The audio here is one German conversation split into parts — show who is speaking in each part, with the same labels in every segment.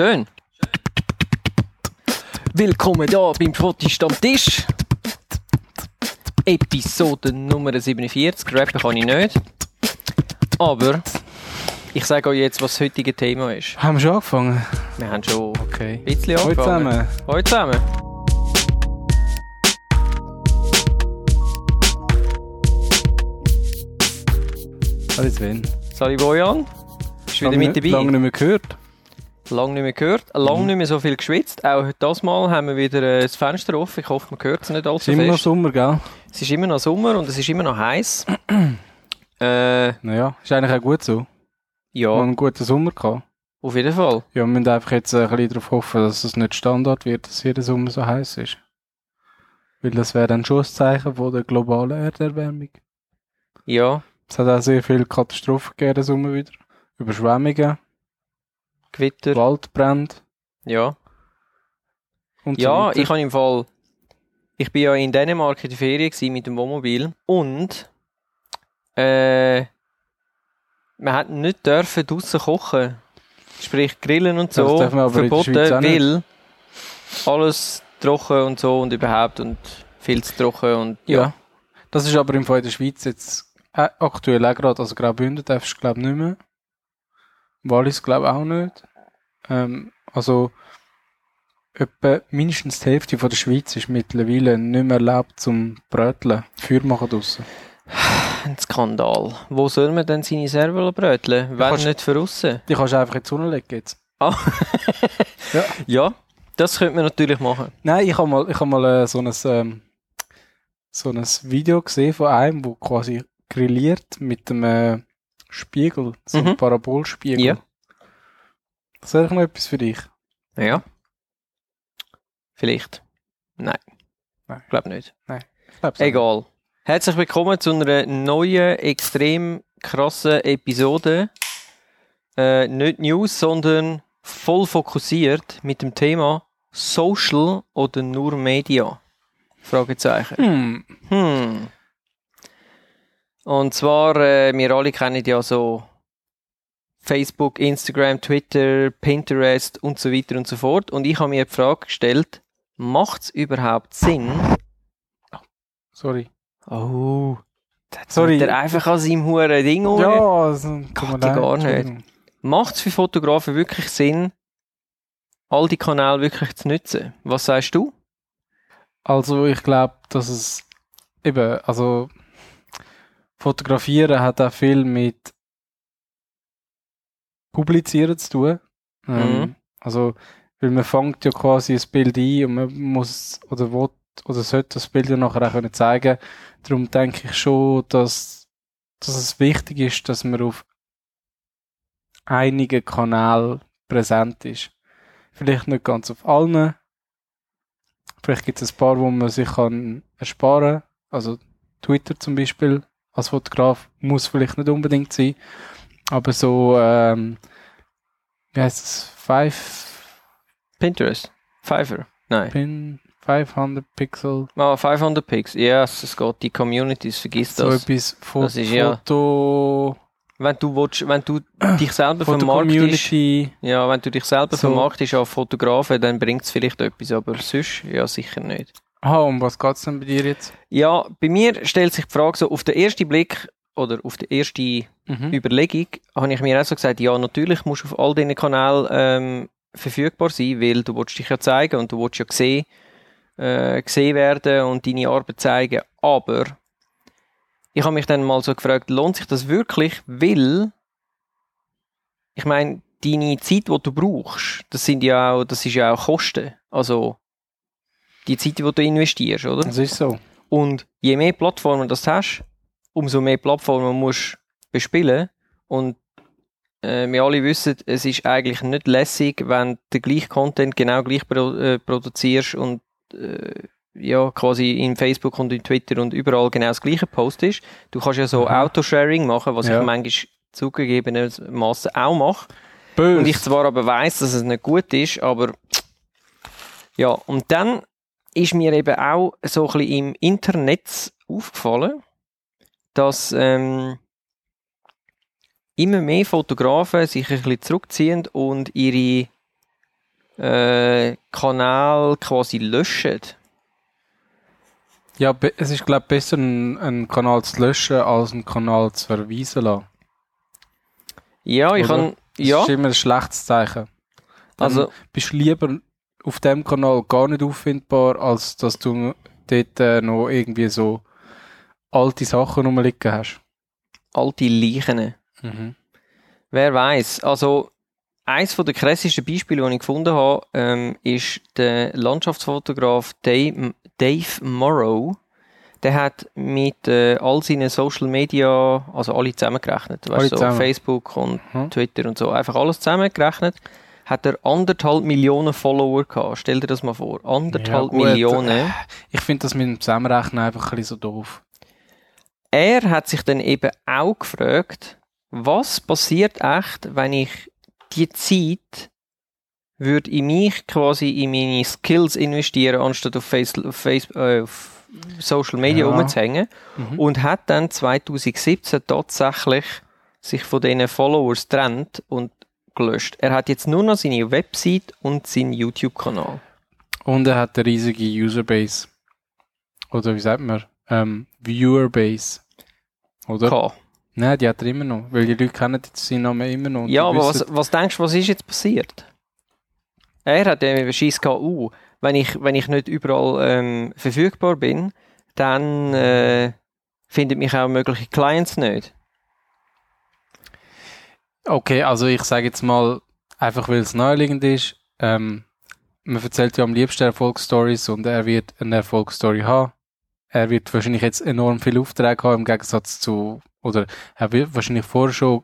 Speaker 1: Schön. Willkommen da beim Fotostammtisch. Episode Nummer 47. Rappen kann ich nicht. Aber ich sage euch jetzt, was das heutige Thema ist.
Speaker 2: Haben wir schon angefangen?
Speaker 1: Wir haben schon
Speaker 2: Okay.
Speaker 1: ein bisschen angefangen.
Speaker 2: zusammen.
Speaker 1: Hallo zusammen.
Speaker 2: Hallo Sven.
Speaker 1: Sali Bojan. Ist wieder
Speaker 2: Lange
Speaker 1: mit
Speaker 2: nicht-
Speaker 1: dabei.
Speaker 2: Lange nicht mehr gehört.
Speaker 1: Lang nicht mehr gehört, lang nicht mehr so viel geschwitzt. Auch das Mal haben wir wieder äh, das Fenster offen. Ich hoffe, man hört es nicht
Speaker 2: Es
Speaker 1: allzu
Speaker 2: ist immer noch
Speaker 1: fest.
Speaker 2: Sommer, gell?
Speaker 1: Es ist immer noch Sommer und es ist immer noch heiß. äh,
Speaker 2: Naja, ist eigentlich auch gut so. Wir haben
Speaker 1: ja,
Speaker 2: einen guten Sommer gehabt.
Speaker 1: auf jeden Fall.
Speaker 2: Ja, wir müssen einfach jetzt ein bisschen darauf hoffen, dass es nicht Standard wird, dass jeder Sommer so heiß ist. Weil das wäre dann schon ein Zeichen von der globalen Erderwärmung.
Speaker 1: Ja,
Speaker 2: Es hat auch sehr viele Katastrophen gegeben, Sommer wieder. Überschwemmungen,
Speaker 1: Gewitter.
Speaker 2: Waldbrände
Speaker 1: Ja,
Speaker 2: und so
Speaker 1: ja
Speaker 2: weiter.
Speaker 1: ich habe im Fall. Ich bin ja in Dänemark in der Ferien mit dem Wohnmobil und äh, man hat nicht dürfen draussen kochen. Sprich grillen und so. verboten, weil alles trocken und so und überhaupt und viel zu trocken und ja.
Speaker 2: Ja. Das ist aber im Fall in der Schweiz jetzt äh, aktuell auch gerade. Also Graubünden darfst du glaube nicht mehr. Wallis glaube auch nicht. Ähm, also etwa mindestens die Hälfte von der Schweiz ist mittlerweile nicht mehr erlaubt zum Bröteln. Feuer machen draussen.
Speaker 1: Ein Skandal. Wo soll man denn seine Server bröteln? Wenn
Speaker 2: kannst-
Speaker 1: nicht für aussen?
Speaker 2: Die kannst du einfach in die Sonne legen jetzt.
Speaker 1: Ah.
Speaker 2: Ja.
Speaker 1: ja, das könnte man natürlich machen.
Speaker 2: Nein, ich habe mal, ich hab mal äh, so ein ähm, so ein Video gesehen von einem, wo quasi grilliert mit einem äh, Spiegel, so
Speaker 1: Mhm.
Speaker 2: Parabolspiegel.
Speaker 1: Ja.
Speaker 2: Das wäre noch etwas für dich.
Speaker 1: Ja. Vielleicht. Nein.
Speaker 2: Nein.
Speaker 1: Ich glaube nicht.
Speaker 2: Ich glaub's.
Speaker 1: Egal. Herzlich willkommen zu einer neuen, extrem krassen Episode. Äh, nicht News, sondern voll fokussiert mit dem Thema Social oder nur Media? Fragezeichen.
Speaker 2: Hm.
Speaker 1: Hm. Und zwar, äh, wir alle kennen ja so Facebook, Instagram, Twitter, Pinterest und so weiter und so fort. Und ich habe mir die Frage gestellt, macht es überhaupt Sinn?
Speaker 2: Sorry.
Speaker 1: Oh, jetzt
Speaker 2: Sorry.
Speaker 1: hat er einfach an seinem huren Ding um.
Speaker 2: Ja, also,
Speaker 1: Gott, ja,
Speaker 2: leid,
Speaker 1: gar nicht. Macht es für Fotografen wirklich Sinn, all die Kanäle wirklich zu nutzen? Was sagst du?
Speaker 2: Also, ich glaube, dass es eben, also, Fotografieren hat auch viel mit Publizieren zu tun. Ähm,
Speaker 1: Mhm.
Speaker 2: Also, weil man fängt ja quasi ein Bild ein und man muss oder will oder sollte das Bild ja nachher auch können zeigen. Darum denke ich schon, dass, dass es wichtig ist, dass man auf einigen Kanälen präsent ist. Vielleicht nicht ganz auf allen. Vielleicht gibt es ein paar, wo man sich kann ersparen Also Twitter zum Beispiel als Fotograf muss vielleicht nicht unbedingt sein. Aber so, ähm, wie heißt es? Five,
Speaker 1: Pinterest? Fiverr? Nein.
Speaker 2: Pin, 500 Pixel.
Speaker 1: Ah, 500 Pix. Ja, yes, es geht. Die Communities, vergiss
Speaker 2: So
Speaker 1: das.
Speaker 2: etwas Fo
Speaker 1: Das ist ja-
Speaker 2: Foto,
Speaker 1: Wenn du, willst, wenn du dich selber vermarktest, ja, wenn du dich selber
Speaker 2: So.
Speaker 1: vermarktest als Fotografen, dann bringt es vielleicht etwas, aber sonst, ja, sicher nicht.
Speaker 2: Ah, um was geht's denn bei dir jetzt?
Speaker 1: Ja, bei mir stellt sich die Frage so, auf den ersten Blick, oder auf die erste
Speaker 2: Mhm.
Speaker 1: Überlegung, habe ich mir auch so gesagt, ja, natürlich musst du auf all diesen Kanälen ähm, verfügbar sein, weil du willst dich ja zeigen und du willst ja sehen, äh, gesehen werden und deine Arbeit zeigen. Aber ich habe mich dann mal so gefragt, lohnt sich das wirklich? Weil, ich meine, deine Zeit, die du brauchst, das sind ja auch, das ist ja auch Kosten. Also, die Zeit, die du investierst, oder?
Speaker 2: Das ist so.
Speaker 1: Und je mehr Plattformen das du hast, umso mehr Plattformen musst du bespielen. Und äh, wir alle wissen, es ist eigentlich nicht lässig, wenn du den gleichen Content genau gleich pro, äh, produzierst und äh, ja, quasi in Facebook und in Twitter und überall genau das gleiche postest. Du kannst ja so
Speaker 2: Aha.
Speaker 1: Autosharing machen, was
Speaker 2: Ja.
Speaker 1: ich manchmal zugegebenermaßen auch mache.
Speaker 2: Böse.
Speaker 1: Und ich zwar aber weiß, dass es nicht gut ist, aber ja, und dann ist mir eben auch so ein bisschen im Internet aufgefallen, dass ähm, immer mehr Fotografen sich ein bisschen zurückziehen und ihre äh, Kanal quasi löschen.
Speaker 2: Ja, es ist, glaube ich, besser, einen, einen Kanal zu löschen, als einen Kanal zu verweisen lassen.
Speaker 1: Ja, ich
Speaker 2: Oder?
Speaker 1: kann,
Speaker 2: Das
Speaker 1: ja,
Speaker 2: ist immer ein schlechtes Zeichen. Dann
Speaker 1: also,
Speaker 2: bist du lieber auf dem Kanal gar nicht auffindbar, als dass du dort äh, noch irgendwie so alte Sachen rumliegen hast.
Speaker 1: alte Leichen.
Speaker 2: Mhm.
Speaker 1: Wer weiß. Also, eins der krassesten Beispiele, die ich gefunden habe, ähm, ist der Landschaftsfotograf Dave, Dave Morrow. Der hat mit äh, all seinen Social Media, also alle zusammengerechnet,
Speaker 2: Alle
Speaker 1: weißt, so
Speaker 2: zusammen.
Speaker 1: Facebook und
Speaker 2: Mhm.
Speaker 1: Twitter und so, einfach alles zusammengerechnet, hat er anderthalb Millionen Follower gehabt. Stell dir das mal vor. Anderthalb
Speaker 2: Ja.
Speaker 1: Millionen.
Speaker 2: Ich finde das mit dem Zusammenrechnen einfach ein bisschen so doof.
Speaker 1: er hat sich dann eben auch gefragt, was passiert echt, wenn ich die Zeit würde in mich quasi in meine Skills investieren, anstatt auf, Face, auf, Face, äh, auf Social Media
Speaker 2: Ja.
Speaker 1: rumzuhängen
Speaker 2: Mhm.
Speaker 1: und hat dann 2017 tatsächlich sich von diesen Followers trennt und gelöscht. Er hat jetzt nur noch seine Website und seinen YouTube-Kanal.
Speaker 2: Und er hat eine riesige Userbase. Oder wie sagt man? Ähm, Viewerbase. Oder?
Speaker 1: gehabt.
Speaker 2: Nein, die hat er immer noch. Weil die Leute kennen jetzt seinen Namen immer noch.
Speaker 1: Ja, aber was, was denkst du, was ist jetzt passiert? Er hat eben gehabt, uh, wenn ich, wenn ich nicht überall ähm, verfügbar bin, dann äh, findet mich auch mögliche Clients nicht.
Speaker 2: Okay, also ich sage jetzt mal, einfach weil es naheliegend ist, ähm, man erzählt ja am liebsten Erfolgsstories und er wird eine Erfolgsstory haben. Er wird wahrscheinlich jetzt enorm viele Aufträge haben im Gegensatz zu, oder er wird wahrscheinlich vorher schon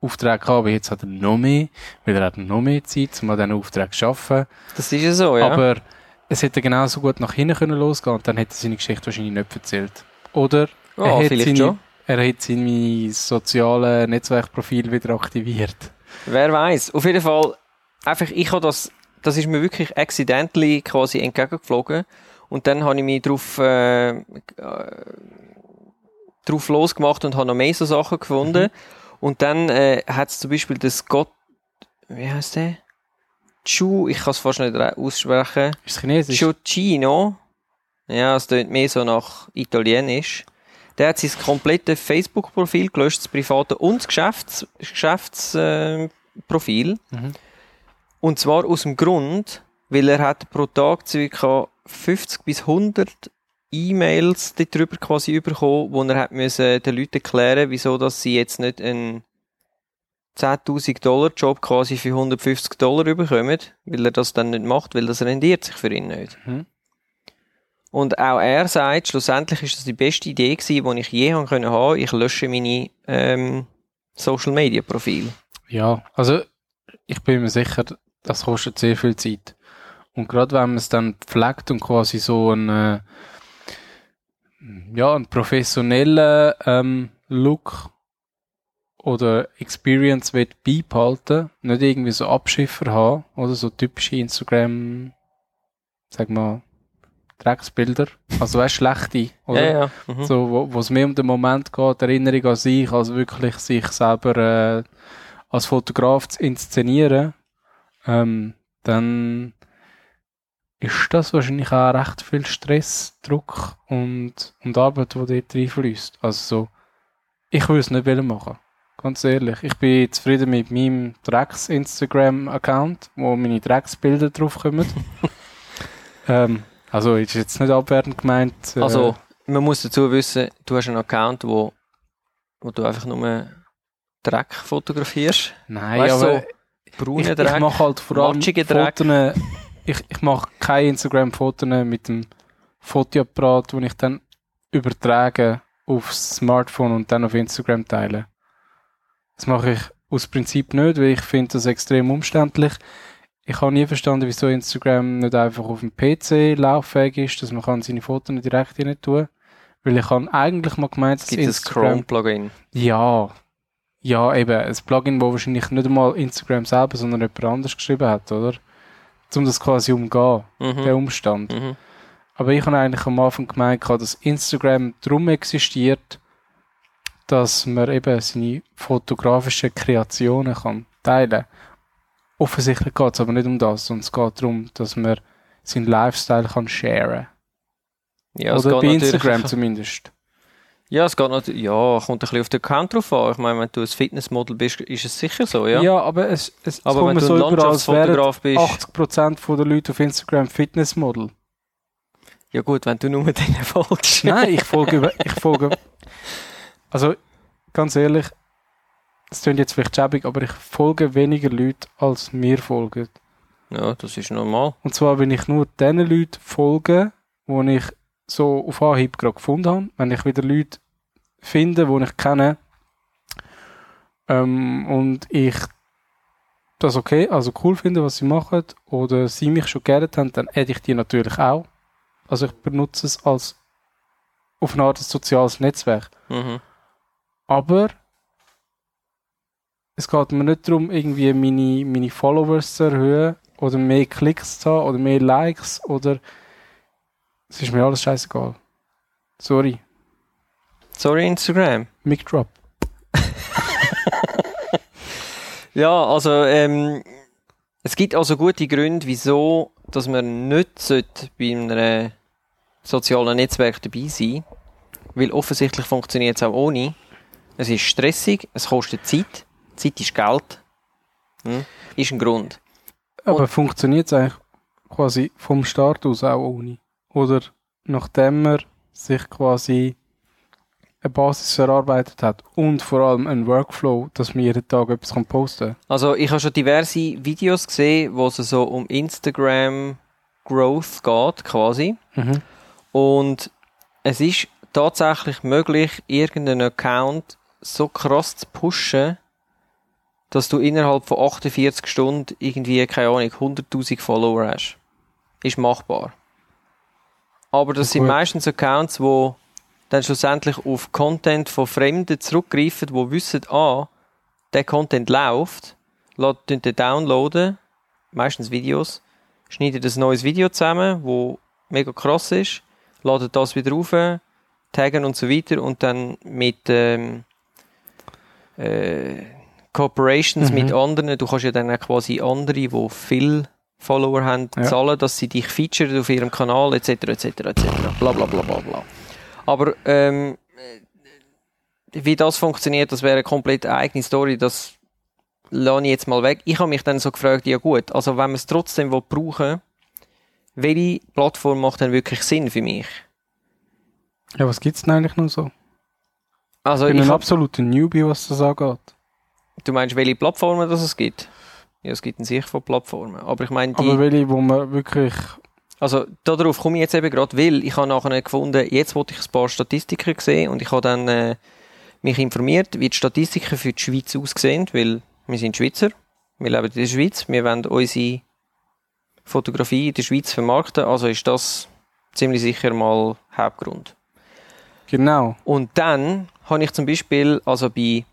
Speaker 2: Aufträge haben, aber jetzt hat er noch mehr, weil er hat noch mehr Zeit, um an diesen Aufträgen zu arbeiten.
Speaker 1: Das ist ja so, ja.
Speaker 2: Aber es hätte genauso gut nach hinten können losgehen und dann hätte er seine Geschichte wahrscheinlich nicht erzählt. Oder
Speaker 1: ja,
Speaker 2: er,
Speaker 1: vielleicht
Speaker 2: seine,
Speaker 1: schon.
Speaker 2: Er hat seine sozialen Netzwerkprofile wieder aktiviert.
Speaker 1: Wer weiß. Auf jeden Fall, einfach, ich habe das, das ist mir wirklich accidentally quasi entgegengeflogen. Und dann habe ich mich drauf, äh, äh, drauf losgemacht und habe noch mehr so Sachen gefunden. Und dann äh, hat es zum Beispiel den Scott, wie heißt der? Chu, ich kann es fast nicht re- aussprechen.
Speaker 2: Ist es Chinesisch?
Speaker 1: Ciuccino. Ja, es klingt mehr so nach Italienisch. Der hat sein komplettes Facebook-Profil gelöscht, das private und das Geschäfts Geschäftsprofil. Äh.
Speaker 2: Mhm.
Speaker 1: Und zwar aus dem Grund, weil er hat pro Tag ca. 50 bis 100 E-Mails darüber quasi bekommen, wo er hat müssen den Leuten erklären, wieso dass sie jetzt nicht einen 10.000 Dollar Job quasi für 150 Dollar bekommen, weil er das dann nicht macht, weil das rendiert sich für ihn nicht.
Speaker 2: Mhm.
Speaker 1: Und auch er sagt, schlussendlich ist das die beste Idee gewesen, die ich je haben können haben. Ich lösche meine ähm, Social Media Profil.
Speaker 2: Ja, also ich bin mir sicher, das kostet sehr viel Zeit. Und gerade wenn man es dann pflegt und quasi so einen, äh, ja, einen professionellen ähm, Look oder Experience will beibehalten, nicht irgendwie so Abschiffer haben oder so typische Instagram, sag mal, Drecksbilder. Also weißt schlechte, oder?
Speaker 1: Ja, ja. Mhm.
Speaker 2: So, wo es mehr um den Moment geht, Erinnerung an sich, als wirklich sich selber äh, als Fotograf zu inszenieren, ähm, dann ist das wahrscheinlich auch recht viel Stress, Druck und, und Arbeit, die dort reinfließt. Also so, ich würde es nicht machen. Ganz ehrlich. Ich bin zufrieden mit meinem Drecks-Instagram-Account, wo meine Drecksbilder draufkommen. ähm, also, ist jetzt nicht abwertend gemeint. äh,
Speaker 1: Also, man muss dazu wissen, du hast einen Account, wo, wo du einfach nur Dreck fotografierst.
Speaker 2: Nein,
Speaker 1: Weißt
Speaker 2: aber
Speaker 1: so braunen
Speaker 2: ich, ich
Speaker 1: Dreck.
Speaker 2: mache halt vor allem
Speaker 1: Dreck.
Speaker 2: Fotos. Ich, ich mache keine Instagram-Fotos mit dem Fotoapparat, den ich dann übertrage aufs Smartphone und dann auf Instagram teile. Das mache ich aus Prinzip nicht, weil ich finde das extrem umständlich. Ich habe nie verstanden, wieso Instagram nicht einfach auf dem PC lauffähig ist, dass man kann seine Fotos nicht direkt rein tun. Weil ich habe eigentlich mal gemeint, dass
Speaker 1: gibt es
Speaker 2: Instagram
Speaker 1: Chrome-Plugin.
Speaker 2: ja. Ja, eben. Ein Plugin, wo wahrscheinlich nicht einmal Instagram selber, sondern jemand anders geschrieben hat, oder? Um das quasi umgehen,
Speaker 1: Mhm.
Speaker 2: der Umstand.
Speaker 1: Mhm.
Speaker 2: Aber ich habe eigentlich am Anfang gemeint, dass Instagram drum existiert, dass man eben seine fotografischen Kreationen kann teilen offensichtlich geht es aber nicht um das, sondern es geht darum, dass man seinen Lifestyle kann sharen
Speaker 1: Ja, es
Speaker 2: Oder bei Instagram zumindest.
Speaker 1: Ja, es geht natürlich, ja, kommt ein bisschen auf den Account drauf an. Ich meine, wenn du ein Fitnessmodel bist, ist es sicher so, ja.
Speaker 2: Ja, aber es, es,
Speaker 1: Aber wenn du
Speaker 2: so
Speaker 1: Landschaftsfotograf bist,
Speaker 2: 80% der Leute auf Instagram Fitnessmodel.
Speaker 1: ja gut, wenn du nur denen folgst.
Speaker 2: Nein, ich folge, ich folge, also ganz ehrlich, das klingt jetzt vielleicht schäbig, aber ich folge weniger Leute, als mir folgen.
Speaker 1: Ja, das ist normal.
Speaker 2: Und zwar, wenn ich nur den Leuten folge, wo ich so auf Anhieb gerade gefunden habe, wenn ich wieder Leute finde, die ich kenne, ähm, und ich das okay, also cool finde, was sie machen, oder sie mich schon gerne haben, dann adde ich die natürlich auch. Also ich benutze es als auf eine Art ein soziales Netzwerk.
Speaker 1: Mhm.
Speaker 2: Aber es geht mir nicht darum, irgendwie meine, meine Followers zu erhöhen oder mehr Klicks zu haben oder mehr Likes oder es ist mir alles scheißegal. Sorry,
Speaker 1: Sorry, Instagram.
Speaker 2: Mic Drop.
Speaker 1: Ja, also ähm, es gibt also gute Gründe, wieso, dass man nicht bei einem sozialen Netzwerk dabei sein weil offensichtlich funktioniert es auch ohne. Es ist stressig, es kostet Zeit, Zeit ist Geld, hm? ist ein Grund.
Speaker 2: Aber funktioniert es eigentlich quasi vom Start aus auch ohne? Oder nachdem man sich quasi eine Basis erarbeitet hat und vor allem einen Workflow, dass man jeden Tag etwas kann posten
Speaker 1: Also ich habe schon diverse Videos gesehen, wo es so um Instagram Growth geht, quasi.
Speaker 2: kann?
Speaker 1: Und es ist tatsächlich möglich, irgendeinen Account so krass zu pushen, dass du innerhalb von 48 Stunden irgendwie, keine Ahnung, 100.000 Follower hast. Ist machbar. Aber das
Speaker 2: Ja,
Speaker 1: sind meistens Accounts, wo dann schlussendlich auf Content von Fremden zurückgreifen, die wissen, ah, der Content läuft, lassen den downloaden, meistens Videos, schneiden ein neues Video zusammen, wo mega krass ist, laden das wieder rauf, taggen und so weiter und dann mit ähm, äh, Corporations
Speaker 2: Mhm.
Speaker 1: mit anderen, du kannst ja dann auch quasi andere, die viel Follower haben,
Speaker 2: Ja.
Speaker 1: zahlen, dass sie dich featuren auf ihrem Kanal, etc., etc., etc., bla bla bla bla bla. Aber ähm, äh, wie das funktioniert, das wäre eine komplett eigene Story, das lasse ich jetzt mal weg. Ich habe mich dann so gefragt, ja gut, also wenn man es trotzdem brauchen welche Plattform macht denn wirklich Sinn für mich?
Speaker 2: Ja, was gibt's denn eigentlich noch so?
Speaker 1: Also
Speaker 2: Ich bin
Speaker 1: ich
Speaker 2: ein absoluter Newbie, was das angeht.
Speaker 1: Du meinst, welche Plattformen das es gibt? Ja, es gibt eine Sicht von Plattformen. Aber ich meine, die,
Speaker 2: Aber welche, wo man wirklich...
Speaker 1: also darauf komme ich jetzt eben gerade, weil ich habe nachher gefunden, jetzt wollte ich ein paar Statistiken sehen und ich habe dann äh, mich informiert, wie die Statistiken für die Schweiz aussehen, weil wir sind Schweizer, wir leben in der Schweiz, wir wollen unsere Fotografie in der Schweiz vermarkten, also ist das ziemlich sicher mal Hauptgrund.
Speaker 2: Genau.
Speaker 1: Und dann habe ich zum Beispiel, also bei,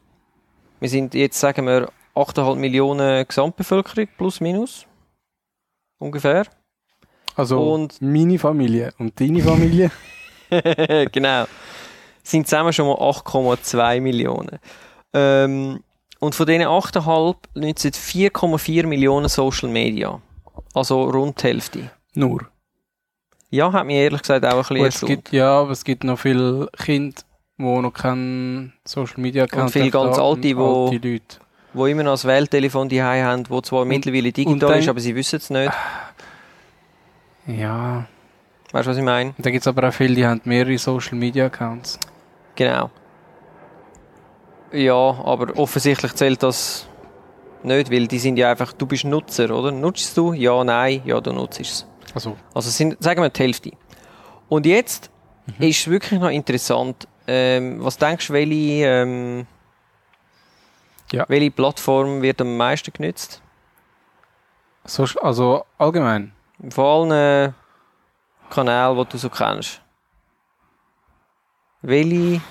Speaker 1: wir sind jetzt, sagen wir, 8,5 Millionen Gesamtbevölkerung, plus minus, ungefähr.
Speaker 2: Also
Speaker 1: Und-
Speaker 2: meine Familie und deine Familie.
Speaker 1: genau. Sind zusammen schon mal 8,2 Millionen. Ähm, und von diesen 8,5 nutzen 4,4 Millionen Social Media. Also rund die Hälfte.
Speaker 2: Nur.
Speaker 1: Ja, hat mich ehrlich gesagt auch ein bisschen
Speaker 2: Gut, es gibt, ja, aber es gibt noch viele Kinder, die noch kein Social Media Account
Speaker 1: viele ganz alte, wo-
Speaker 2: alte Leute.
Speaker 1: wo immer noch das Wähltelefon die haben, wo zwar mittlerweile digital
Speaker 2: dann-
Speaker 1: ist, aber sie wissen es nicht.
Speaker 2: Ja.
Speaker 1: Weißt du, was ich meine?
Speaker 2: Und da gibt es aber auch viele, die haben mehrere Social Media Accounts.
Speaker 1: Genau. Ja, aber offensichtlich zählt das nicht, weil die sind ja einfach, du bist Nutzer, oder? Nutzt du? Ja, nein, ja, du nutzt es.
Speaker 2: Also,
Speaker 1: Also sind, sagen wir, die Hälfte. Und jetzt
Speaker 2: Mhm.
Speaker 1: ist wirklich noch interessant, ähm, was denkst du, welche, ähm,
Speaker 2: Ja.
Speaker 1: welche Plattform wird am meisten genutzt?
Speaker 2: Social, also allgemein.
Speaker 1: Von allen äh, Kanälen, die du so kennst. Welche,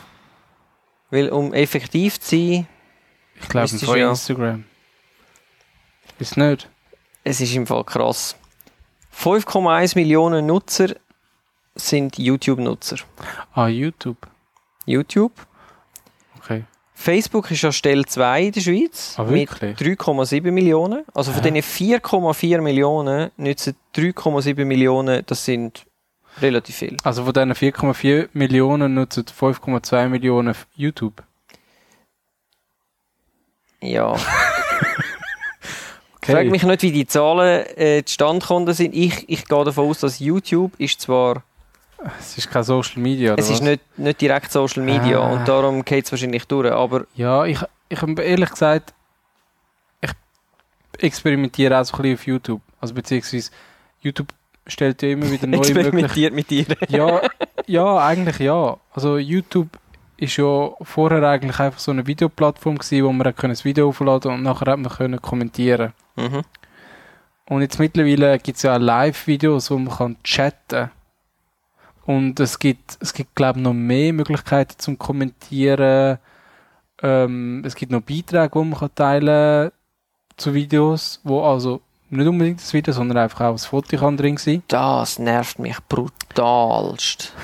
Speaker 1: weil um effektiv zu sein,
Speaker 2: Ich glaube,
Speaker 1: Müsstest
Speaker 2: von
Speaker 1: ja.
Speaker 2: Instagram. Ist nicht?
Speaker 1: es ist im Fall krass. 5,1 Millionen Nutzer sind YouTube-Nutzer.
Speaker 2: Ah, YouTube.
Speaker 1: YouTube.
Speaker 2: Okay.
Speaker 1: Facebook ist an Stelle 2 in der Schweiz
Speaker 2: Ah,
Speaker 1: mit
Speaker 2: wirklich?
Speaker 1: 3,7 Millionen. Also von
Speaker 2: Ja.
Speaker 1: diesen 4,4 Millionen nützen 3,7 Millionen, das sind relativ viel.
Speaker 2: Also von diesen 4,4 Millionen nutzen 5,2 Millionen YouTube.
Speaker 1: Ja.
Speaker 2: Okay.
Speaker 1: Frag mich nicht, wie die Zahlen äh, zustande gekommen sind. Ich, ich gehe davon aus, dass YouTube ist zwar,
Speaker 2: Es ist kein Social Media,
Speaker 1: es ist
Speaker 2: was?
Speaker 1: nicht, nicht direkt Social Media
Speaker 2: Ah.
Speaker 1: und darum geht es wahrscheinlich durch, aber
Speaker 2: Ja, ich, ich hab ehrlich gesagt, ich experimentiere auch so ein bisschen auf YouTube. Also beziehungsweise YouTube stellt ja immer wieder neue
Speaker 1: experimentiert mit dir.
Speaker 2: Ja, ja, eigentlich ja. Also YouTube ist ja vorher eigentlich einfach so eine Videoplattform gewesen, wo man das Video aufladen und nachher hat man können kommentieren.
Speaker 1: Mhm.
Speaker 2: Und jetzt mittlerweile gibt es ja auch Live-Videos, wo man kann chatten und es gibt, es gibt glaube ich noch mehr Möglichkeiten zum Kommentieren. Ähm, es gibt noch Beiträge, die man kann teilen zu Videos, wo also nicht unbedingt das Video, sondern einfach auch das Foto kann drin sein.
Speaker 1: Das nervt mich brutalst.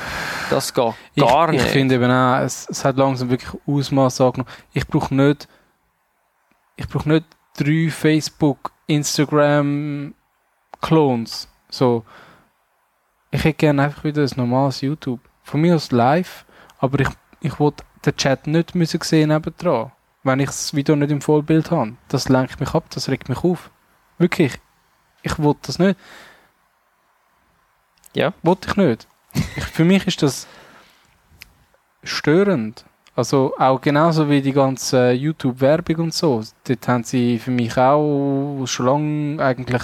Speaker 1: Das geht gar
Speaker 2: ich,
Speaker 1: nicht.
Speaker 2: Ich finde eben auch, es, es hat langsam wirklich Ausmaß angenommen. Ich brauche nicht, ich brauche nicht drei Facebook, Instagram Clones. So, ich hätte gerne einfach wieder ein normales YouTube. Von mir aus live, aber ich, ich wollte den Chat nicht müssen sehen nebendran, wenn ich das Video nicht im Vollbild habe. Das lenkt mich ab, das regt mich auf. Wirklich. Ich wollte das nicht.
Speaker 1: Ja.
Speaker 2: Wollte ich nicht. Ich, für mich ist das störend. Also auch genauso wie die ganze YouTube-Werbung und so. Dort haben sie für mich auch schon lange eigentlich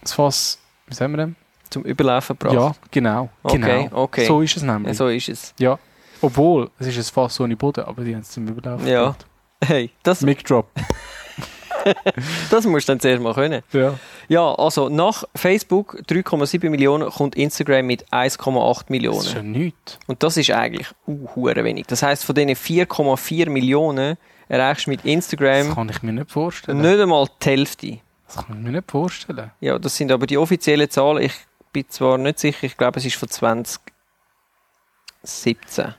Speaker 2: das Fass, wie sagen wir denn?
Speaker 1: Zum Überlaufen gebracht.
Speaker 2: Ja, genau.
Speaker 1: Okay,
Speaker 2: genau.
Speaker 1: okay.
Speaker 2: So ist es nämlich.
Speaker 1: So ist es.
Speaker 2: Ja. Obwohl, es ist ein Fass ohne Boden, aber die haben es zum Überlaufen
Speaker 1: Ja.
Speaker 2: gebracht.
Speaker 1: Hey, das,
Speaker 2: Mic Drop.
Speaker 1: das musst du dann zuerst mal können.
Speaker 2: Ja.
Speaker 1: Ja, also nach Facebook 3,7 Millionen kommt Instagram mit 1,8
Speaker 2: Das
Speaker 1: Millionen.
Speaker 2: ist ja nichts.
Speaker 1: Und das ist eigentlich uh, wenig. Das heißt, von diesen 4,4 Millionen erreichst du mit
Speaker 2: Das
Speaker 1: Instagram
Speaker 2: kann ich mir nicht vorstellen.
Speaker 1: nicht einmal die Hälfte.
Speaker 2: Das kann ich mir nicht vorstellen.
Speaker 1: Ja, das sind aber die offiziellen Zahlen. Ich bin zwar nicht sicher, ich glaube, es ist von 2017.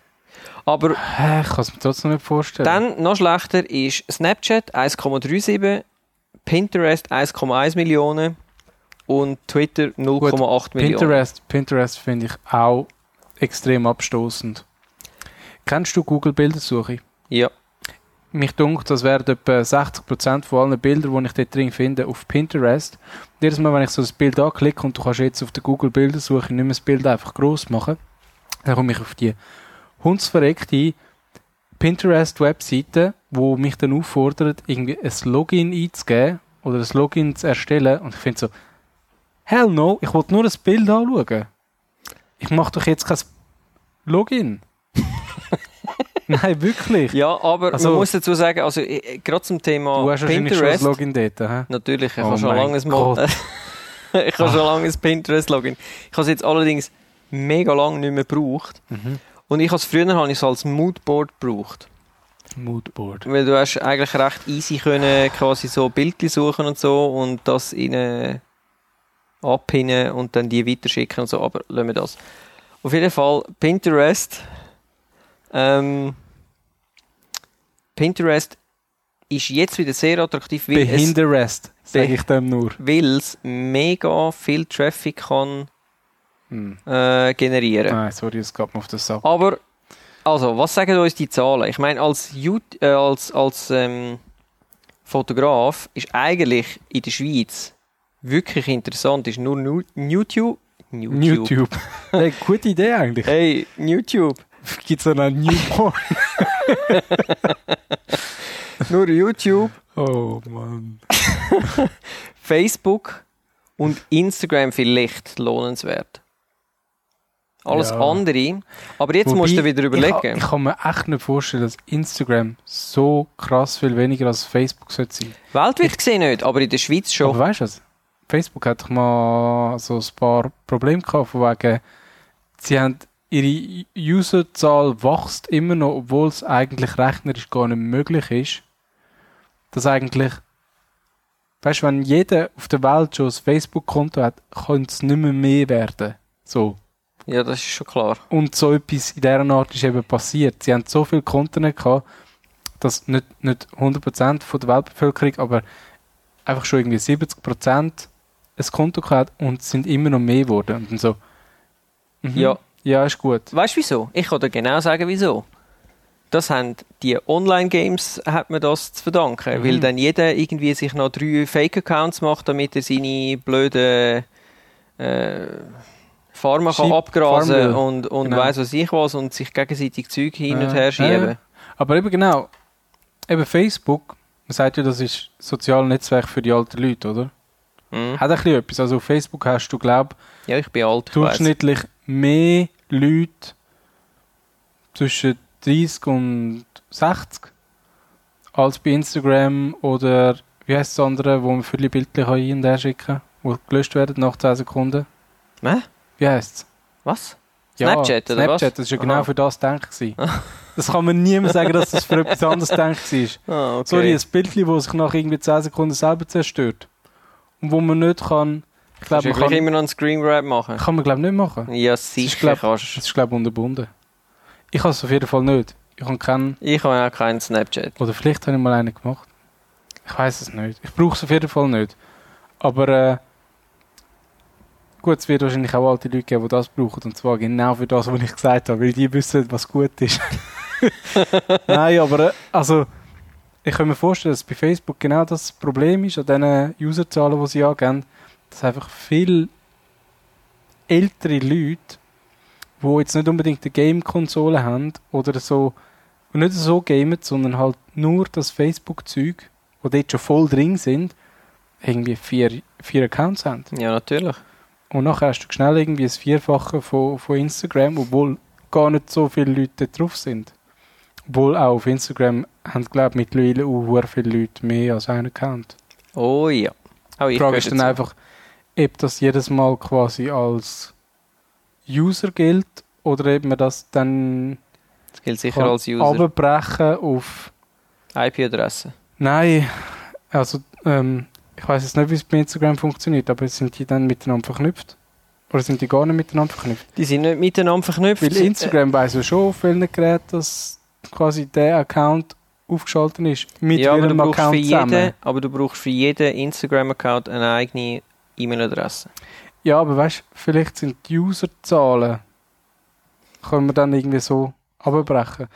Speaker 1: Aber
Speaker 2: Hä, Ich kann es mir trotzdem nicht vorstellen.
Speaker 1: dann noch schlechter ist Snapchat 1,37, Pinterest 1,1 Millionen und Twitter 0,8 Millionen.
Speaker 2: Pinterest, Pinterest finde ich auch extrem abstoßend. Kennst du Google Bildersuche?
Speaker 1: Ja.
Speaker 2: Mich dunkt, das wären etwa 60% von allen Bildern, die ich dort drin finde, auf Pinterest. Jedes Mal, wenn ich so ein Bild anklicke und du kannst jetzt auf der Google Bildersuche nicht mehr das Bild einfach groß machen, dann komme ich auf die hundsverreckte Pinterest-Webseite, wo mich dann auffordert, irgendwie ein Login einzugeben oder ein Login zu erstellen. Und ich finde so, hell no, ich wollte nur ein Bild anschauen. Ich mache doch jetzt kein Login. Nein, wirklich.
Speaker 1: Ja, aber
Speaker 2: Also-
Speaker 1: man muss dazu sagen, also äh, gerade zum Thema
Speaker 2: Du hast wahrscheinlich schon
Speaker 1: Pinterest.
Speaker 2: Login dort, hä?
Speaker 1: Natürlich, ich
Speaker 2: Oh
Speaker 1: habe schon lange
Speaker 2: Gott.
Speaker 1: ich habe schon lange ein Pinterest-Login. Ich habe es jetzt allerdings mega lange nicht mehr gebraucht.
Speaker 2: Mhm.
Speaker 1: Und ich habe es früher habe ich es als Moodboard gebraucht.
Speaker 2: Moodboard.
Speaker 1: Weil du hast eigentlich recht easy können quasi so Bildchen suchen und so und das ihnen abpinnen und dann die weiterschicken und so, aber lassen wir das. Auf jeden Fall Pinterest. Ähm, Pinterest ist jetzt wieder sehr attraktiv, weil es,
Speaker 2: Behinderest, sage ich dem nur.
Speaker 1: weil es mega viel Traffic kann
Speaker 2: Hm.
Speaker 1: äh, generieren.
Speaker 2: Nein, sorry, es geht mir auf das Sack.
Speaker 1: Aber, also, was sagen uns die Zahlen? Ich meine, als, äh, als, als ähm, Fotograf ist eigentlich in der Schweiz wirklich interessant, ist nur Nu- YouTube. YouTube.
Speaker 2: YouTube. hey, gute Idee eigentlich.
Speaker 1: Hey, YouTube.
Speaker 2: Gibt es einen Newborn?
Speaker 1: Nur YouTube,
Speaker 2: oh Mann.
Speaker 1: Facebook und Instagram vielleicht lohnenswert. Alles
Speaker 2: Ja.
Speaker 1: andere. Aber jetzt musst du wieder
Speaker 2: Ich,
Speaker 1: überlegen.
Speaker 2: ich kann mir echt nicht vorstellen, dass Instagram so krass viel weniger als Facebook sollte sein.
Speaker 1: Weltweit gesehen nicht, aber in der Schweiz schon.
Speaker 2: Aber weißt du was? Facebook hat doch mal so ein paar Probleme gehabt, von wegen, sie haben ihre Userzahl wächst immer noch, obwohl es eigentlich rechnerisch gar nicht möglich ist, dass eigentlich, weißt du, wenn jeder auf der Welt schon ein Facebook-Konto hat, könnte es nicht mehr mehr werden. So,
Speaker 1: Ja, das ist schon klar.
Speaker 2: Und so etwas in dieser Art ist eben passiert. Sie haben so viel Content gehabt, dass nicht, nicht 100% von der Weltbevölkerung, aber einfach schon irgendwie 70% ein Konto gehabt und es sind immer noch mehr geworden. Und so, mhm,
Speaker 1: Ja.
Speaker 2: Ja, ist gut.
Speaker 1: Weißt du wieso? Ich kann dir genau sagen, wieso. Das haben die Online-Games hat man das zu verdanken,
Speaker 2: Mhm.
Speaker 1: weil dann jeder irgendwie sich noch drei Fake-Accounts macht, damit er seine blöden äh, Farmen kann abgrasen
Speaker 2: Farmville.
Speaker 1: und, und
Speaker 2: Genau.
Speaker 1: weiss was ich was und sich gegenseitig Zeug hin und
Speaker 2: Äh,
Speaker 1: her schieben.
Speaker 2: äh. Aber eben genau, eben Facebook, man sagt ja, das ist soziales Netzwerk für die alten Leute, oder?
Speaker 1: Mhm.
Speaker 2: Hat ein bisschen etwas. Also auf Facebook hast du, glaube
Speaker 1: Ja, ich bin alt. ich
Speaker 2: durchschnittlich mehr Leute zwischen 30 und 60 als bei Instagram oder wie heißt das andere, wo man viele Bilder kann hin und her schicken kann, die gelöscht werden nach 10 Sekunden.
Speaker 1: Hä?
Speaker 2: Wie heißt es?
Speaker 1: Was? Snapchat, oder was?
Speaker 2: Snapchat, das ist ja genau
Speaker 1: Aha.
Speaker 2: für das gedacht. gewesen. Das kann man niemand sagen, dass das für etwas anderes gedacht war.
Speaker 1: Ah, okay.
Speaker 2: Sorry, ein Bild, das sich nach irgendwie 10 Sekunden selber zerstört. Und wo man nicht kann, ich
Speaker 1: Kannst
Speaker 2: man kann,
Speaker 1: immer noch einen Screen Grab machen?
Speaker 2: kann man glaube nicht machen.
Speaker 1: Ja,
Speaker 2: ist,
Speaker 1: sicher
Speaker 2: glaub-
Speaker 1: kannst
Speaker 2: Das ist glaube ich unterbunden. Ich habe es auf jeden Fall nicht. Ich habe keinen,
Speaker 1: Ich habe auch keinen Snapchat.
Speaker 2: oder vielleicht habe ich mal einen gemacht. Ich weiß es nicht. Ich brauche es auf jeden Fall nicht. Aber äh, gut, es wird wahrscheinlich auch alte Leute geben, die das brauchen. Und zwar genau für das, was ich gesagt habe, weil die wissen, was gut ist. Nein, aber äh, also ich kann mir vorstellen, dass bei Facebook genau das Problem ist, an diesen Userzahlen, die sie angeben, dass einfach viel ältere Leute, die jetzt nicht unbedingt eine Game-Konsole haben oder so, und nicht so gamen, sondern halt nur das Facebook-Zeug, wo dort schon voll drin sind, irgendwie vier, vier Accounts haben.
Speaker 1: Ja, natürlich.
Speaker 2: Und nachher hast du schnell irgendwie das Vierfache von, von Instagram, obwohl gar nicht so viele Leute drauf sind. Obwohl auch auf Instagram haben, glaube ich, mittlerweile auch viele Leute mehr als einen Account.
Speaker 1: Oh ja. Auch
Speaker 2: Die
Speaker 1: ich
Speaker 2: Frage
Speaker 1: gehöre
Speaker 2: ist dann
Speaker 1: dazu.
Speaker 2: einfach, ob das jedes Mal quasi als User gilt oder ob man das dann
Speaker 1: Das gilt sicher als User.
Speaker 2: abbrechen auf
Speaker 1: IP-Adresse.
Speaker 2: Nein, also ähm, ich weiß jetzt nicht, wie es bei Instagram funktioniert, aber sind die dann miteinander verknüpft? Oder sind die gar nicht miteinander verknüpft?
Speaker 1: Die sind nicht miteinander verknüpft.
Speaker 2: Weil Instagram weiss ja schon auf vielen Geräten, dass quasi der Account aufgeschaltet ist. Mit
Speaker 1: ja, aber du, für
Speaker 2: Account zusammen.
Speaker 1: jeden, aber du brauchst für jeden Instagram-Account eine eigene E-Mail-Adresse.
Speaker 2: Ja, aber weißt du, vielleicht sind die Userzahlen, können wir dann irgendwie so abbrechen.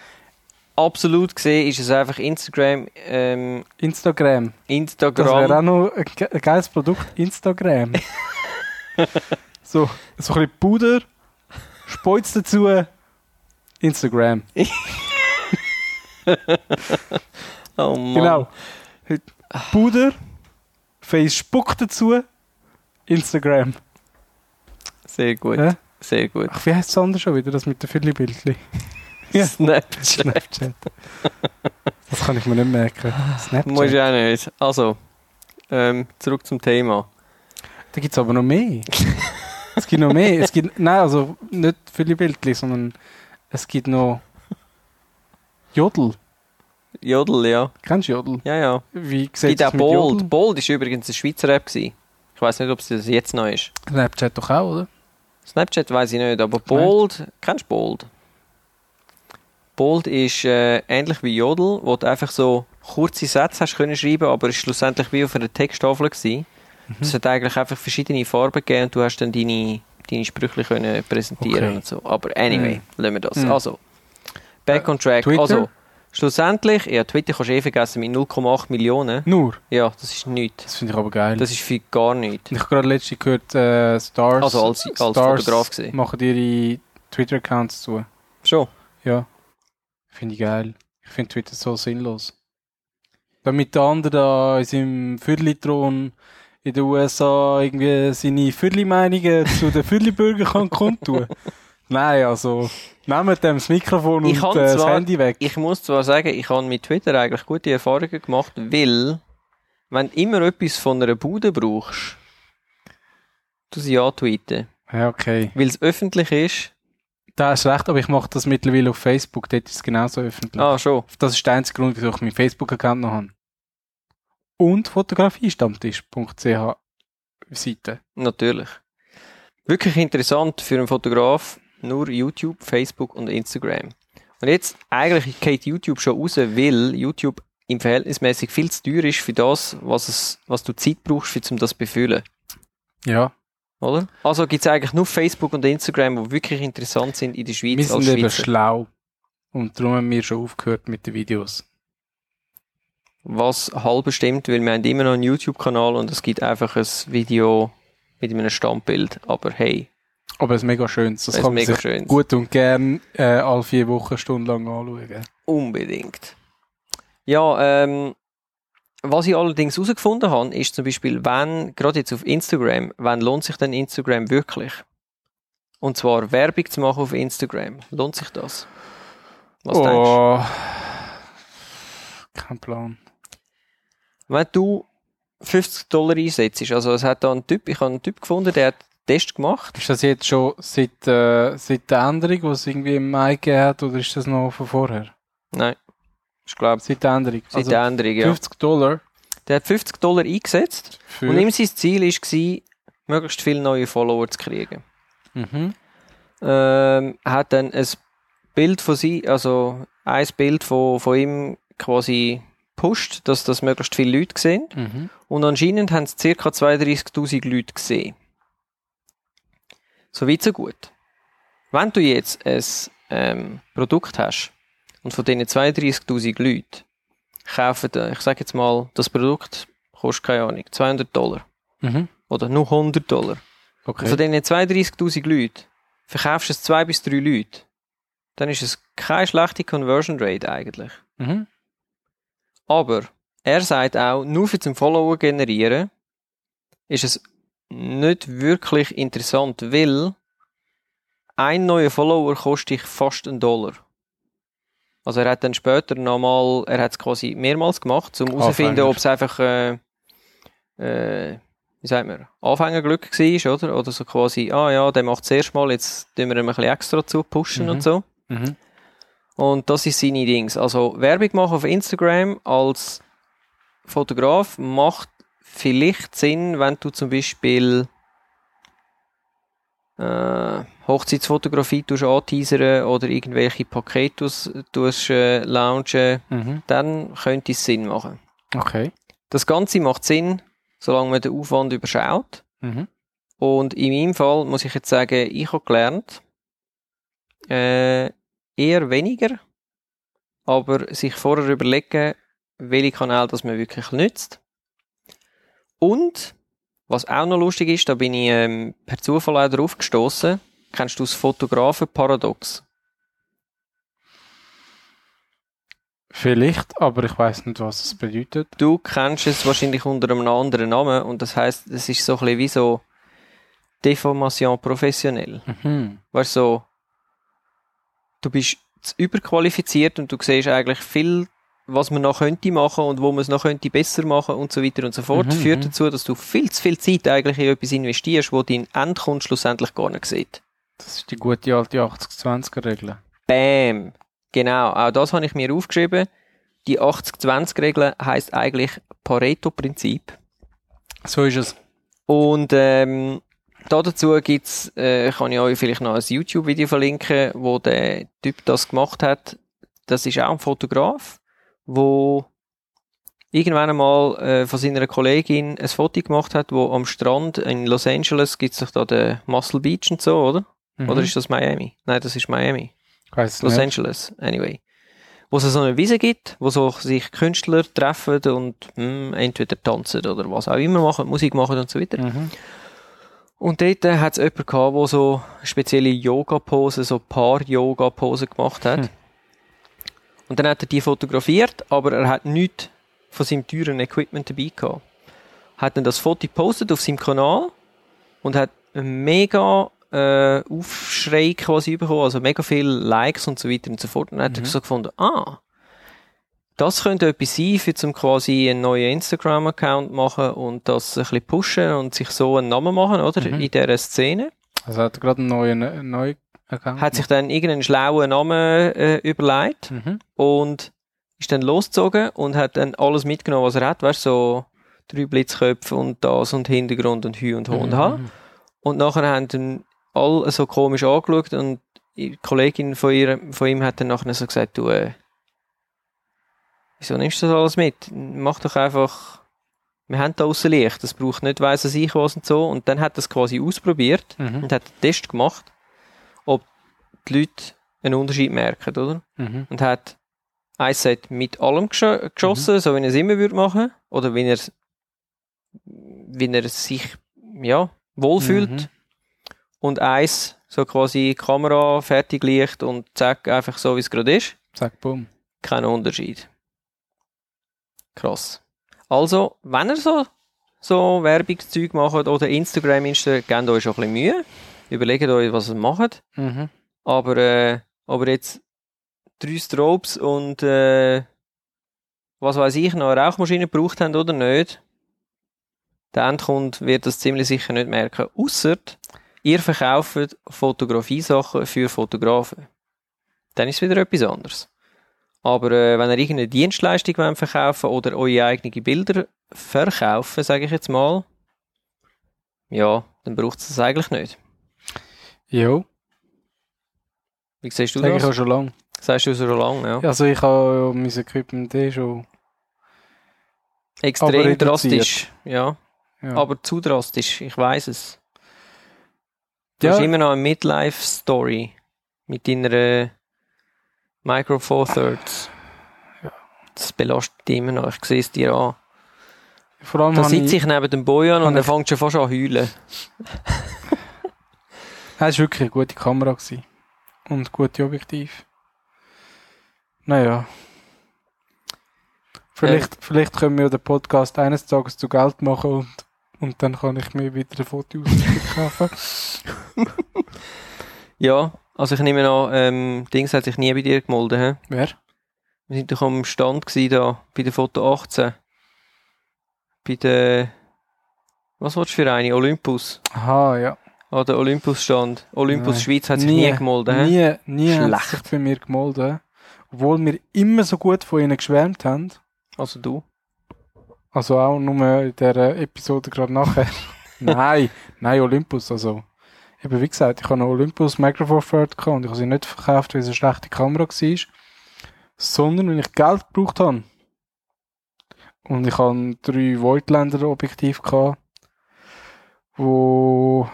Speaker 1: Absolut gesehen ist es einfach Instagram, ähm,
Speaker 2: Instagram. Das wäre
Speaker 1: Instagram.
Speaker 2: auch noch ein, ge- ein geiles Produkt. Instagram. so, so ein bisschen Puder, Speuz dazu, Instagram.
Speaker 1: Oh Mann.
Speaker 2: Genau. Puder, Facebook dazu, Instagram.
Speaker 1: Sehr gut.
Speaker 2: Ja?
Speaker 1: Sehr gut.
Speaker 2: Ach, wie heißt das andere schon wieder, das mit den Viertelbildchen? Ja.
Speaker 1: Snapchat.
Speaker 2: Snapchat. Das kann ich mir nicht merken. Snapchat.
Speaker 1: Muss ich auch nicht. Also, ähm, zurück zum Thema.
Speaker 2: Da gibt es aber noch mehr. es gibt noch mehr. Es gibt, nein, also nicht viele Bildchen, sondern es gibt noch Jodel.
Speaker 1: Jodel, ja.
Speaker 2: Kennst du Jodel?
Speaker 1: Ja, ja.
Speaker 2: Wie
Speaker 1: Es
Speaker 2: sieht
Speaker 1: gibt auch
Speaker 2: es
Speaker 1: Bold.
Speaker 2: Jodel?
Speaker 1: Bold ist übrigens eine Schweizer App. Gewesen. Ich weiß nicht, ob es das jetzt noch ist.
Speaker 2: Snapchat doch auch, oder?
Speaker 1: Snapchat weiß ich nicht, aber Bold, kennst du Bold? Bold ist äh, ähnlich wie Jodel, wo du einfach so kurze Sätze hast können schreiben, aber es ist schlussendlich wie auf einer Texttafel gewesen.
Speaker 2: Mhm.
Speaker 1: Es hat eigentlich einfach verschiedene Farben gegeben und du hast dann deine, deine Sprüche können präsentieren
Speaker 2: Okay.
Speaker 1: und so. Aber anyway, lassen wir das.
Speaker 2: Mhm.
Speaker 1: Also, back on track.
Speaker 2: Twitter?
Speaker 1: Also, schlussendlich, ja, Twitter kannst du eh vergessen mit 0,8 Millionen.
Speaker 2: Nur.
Speaker 1: Ja, das ist nichts.
Speaker 2: Das finde ich aber geil.
Speaker 1: Das ist für gar nichts.
Speaker 2: ich habe gerade letztens gehört, äh, Stars,
Speaker 1: Also als, als
Speaker 2: Stars
Speaker 1: Fotograf gesehen.
Speaker 2: machen ihre Twitter-Accounts zu.
Speaker 1: Schon.
Speaker 2: Ja. Finde ich geil. Ich finde Twitter so sinnlos. Damit der andere da in seinem Vierteltron in den USA irgendwie seine Viertelmeinungen zu den Viertelbürgern kann kundtun. Nein, also, nehmt dem das Mikrofon
Speaker 1: Ich
Speaker 2: und äh, das
Speaker 1: zwar-
Speaker 2: Handy weg.
Speaker 1: Ich muss zwar sagen, ich habe mit Twitter eigentlich gute Erfahrungen gemacht, weil, wenn du immer etwas von einer Bude brauchst, du sie antweeten.
Speaker 2: Ja, okay.
Speaker 1: Weil es öffentlich ist.
Speaker 2: Da hast recht, aber ich mache das mittlerweile auf Facebook, dort ist es genauso öffentlich.
Speaker 1: Ah, schon.
Speaker 2: Das ist der einzige Grund, wieso ich meinen Facebook-Account noch habe. Und fotografiestammtisch.ch Seite.
Speaker 1: Natürlich. Wirklich interessant für einen Fotograf, nur YouTube, Facebook und Instagram. Und jetzt, eigentlich geht YouTube schon raus, weil YouTube im Verhältnismäßig viel zu teuer ist für das, was, es, was du Zeit brauchst, für, um das zu befüllen.
Speaker 2: Ja.
Speaker 1: Oder? Also gibt es eigentlich nur Facebook und Instagram, die wirklich interessant sind in der Schweiz
Speaker 2: Wir sind eben schlau. Und darum haben wir schon aufgehört mit den Videos.
Speaker 1: Was halb stimmt, weil wir haben immer noch einen YouTube-Kanal und es gibt einfach ein Video mit einem Standbild. Aber hey,
Speaker 2: Aber es ist mega schön. Das
Speaker 1: Es
Speaker 2: kann man
Speaker 1: mega
Speaker 2: sich
Speaker 1: schön.
Speaker 2: gut und gern äh, alle vier Wochen stundenlang anschauen.
Speaker 1: unbedingt. Ja, ähm, was ich allerdings herausgefunden habe, ist zum Beispiel, wenn, gerade jetzt auf Instagram, wann lohnt sich denn Instagram wirklich? Und zwar Werbung zu machen auf Instagram. Lohnt sich das? Was denkst du?
Speaker 2: oh. Kein Plan.
Speaker 1: Wenn du 50 Dollar einsetzt, also es hat da einen Typ, ich habe einen Typ gefunden, der hat Test gemacht.
Speaker 2: Ist das jetzt schon seit, äh, seit der Änderung, die es irgendwie im Mai gegeben hat, oder ist das noch von vorher?
Speaker 1: Nein, ich glaube,
Speaker 2: Seit der Änderung.
Speaker 1: seit
Speaker 2: Also
Speaker 1: der Änderung, ja.
Speaker 2: 50 Dollar
Speaker 1: Der hat 50 Dollar eingesetzt
Speaker 2: für...
Speaker 1: und ihm sein Ziel war, möglichst viele neue Follower zu kriegen.
Speaker 2: mhm.
Speaker 1: ähm, hat dann ein Bild von sie, also ein Bild von, von ihm quasi pusht, dass das möglichst viele Leute sehen.
Speaker 2: Mhm.
Speaker 1: Und anscheinend haben es ca. 32.000 Leute gesehen. So weit, so gut. Wenn du jetzt ein ähm, Produkt hast und von diesen 32.000 Leuten kaufen, äh, ich sage jetzt mal, das Produkt kostet keine Ahnung, 200 Dollar
Speaker 2: Mhm.
Speaker 1: oder nur 100 Dollar. Und von
Speaker 2: Okay.
Speaker 1: diesen 32.000 Leuten verkaufst du es zwei bis drei Leute, dann ist es keine schlechte Conversion Rate eigentlich.
Speaker 2: Mhm.
Speaker 1: Aber er sagt auch, nur für zum Follower generieren ist es nicht wirklich interessant, weil ein neuer Follower kostet dich fast einen Dollar. Also er hat dann später nochmal, er hat es quasi mehrmals gemacht, um herauszufinden, ob es einfach, äh, äh, wie sagt man, Anfängerglück war, oder? Oder so quasi, ah ja, der macht es erst mal, jetzt tun wir ihm ein bisschen extra zu pushen
Speaker 2: Mhm.
Speaker 1: und so.
Speaker 2: Mhm.
Speaker 1: Und das ist seine Dings. Also Werbung machen auf Instagram als Fotograf macht vielleicht Sinn, wenn du zum Beispiel äh, Hochzeitsfotografie tust anteasern oder irgendwelche Pakete tust, äh, launchen,
Speaker 2: Mhm.
Speaker 1: dann könnte es Sinn machen.
Speaker 2: Okay.
Speaker 1: Das Ganze macht Sinn, solange man den Aufwand überschaut.
Speaker 2: Mhm.
Speaker 1: Und in meinem Fall muss ich jetzt sagen, ich habe gelernt, äh, eher weniger, aber sich vorher überlegen, welche Kanäle das man wirklich nützt. Und, was auch noch lustig ist, da bin ich ähm, per Zufall auch drauf gestoßen. Kennst du das Fotografen-Paradox?
Speaker 2: Vielleicht, aber ich weiß nicht, was es bedeutet.
Speaker 1: Du kennst es wahrscheinlich unter einem anderen Namen und das heißt, es ist so ein bisschen wie so Deformation professionell.
Speaker 2: Mhm.
Speaker 1: weißt du, so, du bist überqualifiziert und du siehst eigentlich viel, was man noch könnte machen und wo man es noch könnte besser machen und so weiter und so fort,
Speaker 2: Mhm,
Speaker 1: führt
Speaker 2: mhm.
Speaker 1: dazu, dass du viel zu viel Zeit eigentlich in etwas investierst, wo dein Endkunde schlussendlich gar nicht sieht.
Speaker 2: Das ist die gute alte 80-20er-Regel.
Speaker 1: Bam! Genau, auch das habe ich mir aufgeschrieben. Die 80-20-Regel heißt eigentlich Pareto-Prinzip.
Speaker 2: So ist es.
Speaker 1: Und ähm, da dazu gibt's, äh, kann ich euch vielleicht noch ein YouTube-Video verlinken, wo der Typ das gemacht hat. Das ist auch ein Fotograf, wo irgendwann einmal äh, von seiner Kollegin ein Foto gemacht hat, wo am Strand in Los Angeles gibt's doch da den Muscle Beach und so, oder?
Speaker 2: Mhm.
Speaker 1: Oder ist das Miami? Nein, das ist Miami.
Speaker 2: Es
Speaker 1: Los
Speaker 2: nicht.
Speaker 1: Angeles, anyway. Wo es so eine Wiese gibt, wo so sich Künstler treffen und hm, entweder tanzen oder was auch immer machen, Musik machen und so weiter.
Speaker 2: Mhm.
Speaker 1: Und dort äh, hat es jemanden gehabt, der so spezielle Yoga-Posen, so Paar-Yoga-Posen gemacht hat.
Speaker 2: Hm.
Speaker 1: Und dann hat er die fotografiert, aber er hat nichts von seinem teuren Equipment dabei gehabt. Hat dann das Foto gepostet auf seinem Kanal und hat einen mega äh, Aufschrei quasi bekommen, also mega viele Likes und so weiter und so fort. Und dann hat er
Speaker 2: Mhm.
Speaker 1: so gefunden, ah, das könnte etwas sein, für zum quasi einen neuen Instagram-Account machen und das ein bisschen pushen und sich so einen Namen machen, oder?
Speaker 2: Mhm.
Speaker 1: In dieser Szene.
Speaker 2: Also hat er gerade einen neuen, einen neuen Account
Speaker 1: Hat sich dann irgendeinen schlauen Namen äh, überlegt
Speaker 2: Mhm.
Speaker 1: und ist dann losgezogen und hat dann alles mitgenommen, was er hat, weißt so drei Blitzköpfe und das und Hintergrund und Hü und Ho und Ha.
Speaker 2: Mhm.
Speaker 1: Und nachher haben dann alle so komisch angeschaut und die Kollegin von, ihr, von ihm hat dann nachher so gesagt, du, äh, wieso nimmst du das alles mit? Mach doch einfach, wir haben da aussen Licht, das braucht nicht weiss ich was und so. Und dann hat er es quasi ausprobiert
Speaker 2: Mhm.
Speaker 1: und hat einen Test gemacht, ob die Leute einen Unterschied merken, oder?
Speaker 2: Mhm.
Speaker 1: Und hat ein Set mit allem gesch geschossen, so wie er es immer würde machen, oder wenn er, wenn er sich, ja, wohlfühlt.
Speaker 2: Mhm.
Speaker 1: Und eins, so quasi Kamera, fertig Licht und zack, einfach so wie es gerade ist.
Speaker 2: Sag bumm.
Speaker 1: Kein Unterschied. Krass. Also, wenn ihr so, so Werbungszeug macht oder Instagram installiert, gebt euch schon ein bisschen Mühe. Überlegt euch, was ihr macht.
Speaker 2: Mhm.
Speaker 1: Aber, äh, aber jetzt drei Strobes und, äh, was weiß ich, noch eine Rauchmaschine gebraucht haben oder nicht, der Endkunde wird das ziemlich sicher nicht merken. Ausser ihr verkauft Fotografiesachen für Fotografen. Dann ist es wieder etwas anderes. Aber äh, wenn ihr irgendeine Dienstleistung wollt verkaufen oder eure eigenen Bilder verkaufen, sage ich jetzt mal, ja, dann braucht es das eigentlich nicht.
Speaker 2: Jo,
Speaker 1: Wie siehst du
Speaker 2: sag ich
Speaker 1: das?
Speaker 2: auch schon lange.
Speaker 1: Sagst du so lange, ja.
Speaker 2: Also ich habe ja mein Equipment eh schon.
Speaker 1: Extrem drastisch, ja.
Speaker 2: Ja.
Speaker 1: Aber zu drastisch, ich weiß es. Du
Speaker 2: Ja.
Speaker 1: hast immer noch eine Midlife-Story mit deiner äh, Micro Four Thirds.
Speaker 2: Ja.
Speaker 1: Das belastet dich immer noch, ich sehe es dir an.
Speaker 2: Vor allem
Speaker 1: Da
Speaker 2: habe
Speaker 1: sitze ich neben dem Bojan und
Speaker 2: habe
Speaker 1: er
Speaker 2: ich-
Speaker 1: fängt schon fast an zu
Speaker 2: Es war wirklich eine gute Kamera. Gewesen. Und gute Objektiv. Naja. Vielleicht, vielleicht können wir ja den Podcast eines Tages zu Geld machen und, und dann kann ich mir wieder eine Fotoausrüstung kaufen.
Speaker 1: Ja, also ich nehme an, ähm, Dings hat sich nie bei dir gemolden, hä?
Speaker 2: Wer?
Speaker 1: Wir sind doch am Stand gewesen da, bei der Foto 18. Bei der, was willst du für eine? Olympus.
Speaker 2: Aha, ja.
Speaker 1: Ah, der Olympus-Stand. Olympus
Speaker 2: Nein.
Speaker 1: Schweiz hat sich nie, gemolden?
Speaker 2: Nie, nie
Speaker 1: Schlecht.
Speaker 2: sie sich bei mir gemolden. Obwohl wir immer so gut von ihnen geschwärmt haben.
Speaker 1: Also du.
Speaker 2: Also auch nur in der Episode gerade nachher. nein, nein, Olympus. Also, eben wie gesagt, ich habe eine Olympus Micro Four Third gehabt und ich habe sie nicht verkauft, weil es eine schlechte Kamera war, sondern weil ich Geld gebraucht habe. Und ich habe drei Voigtländer Objektiv gehabt, wo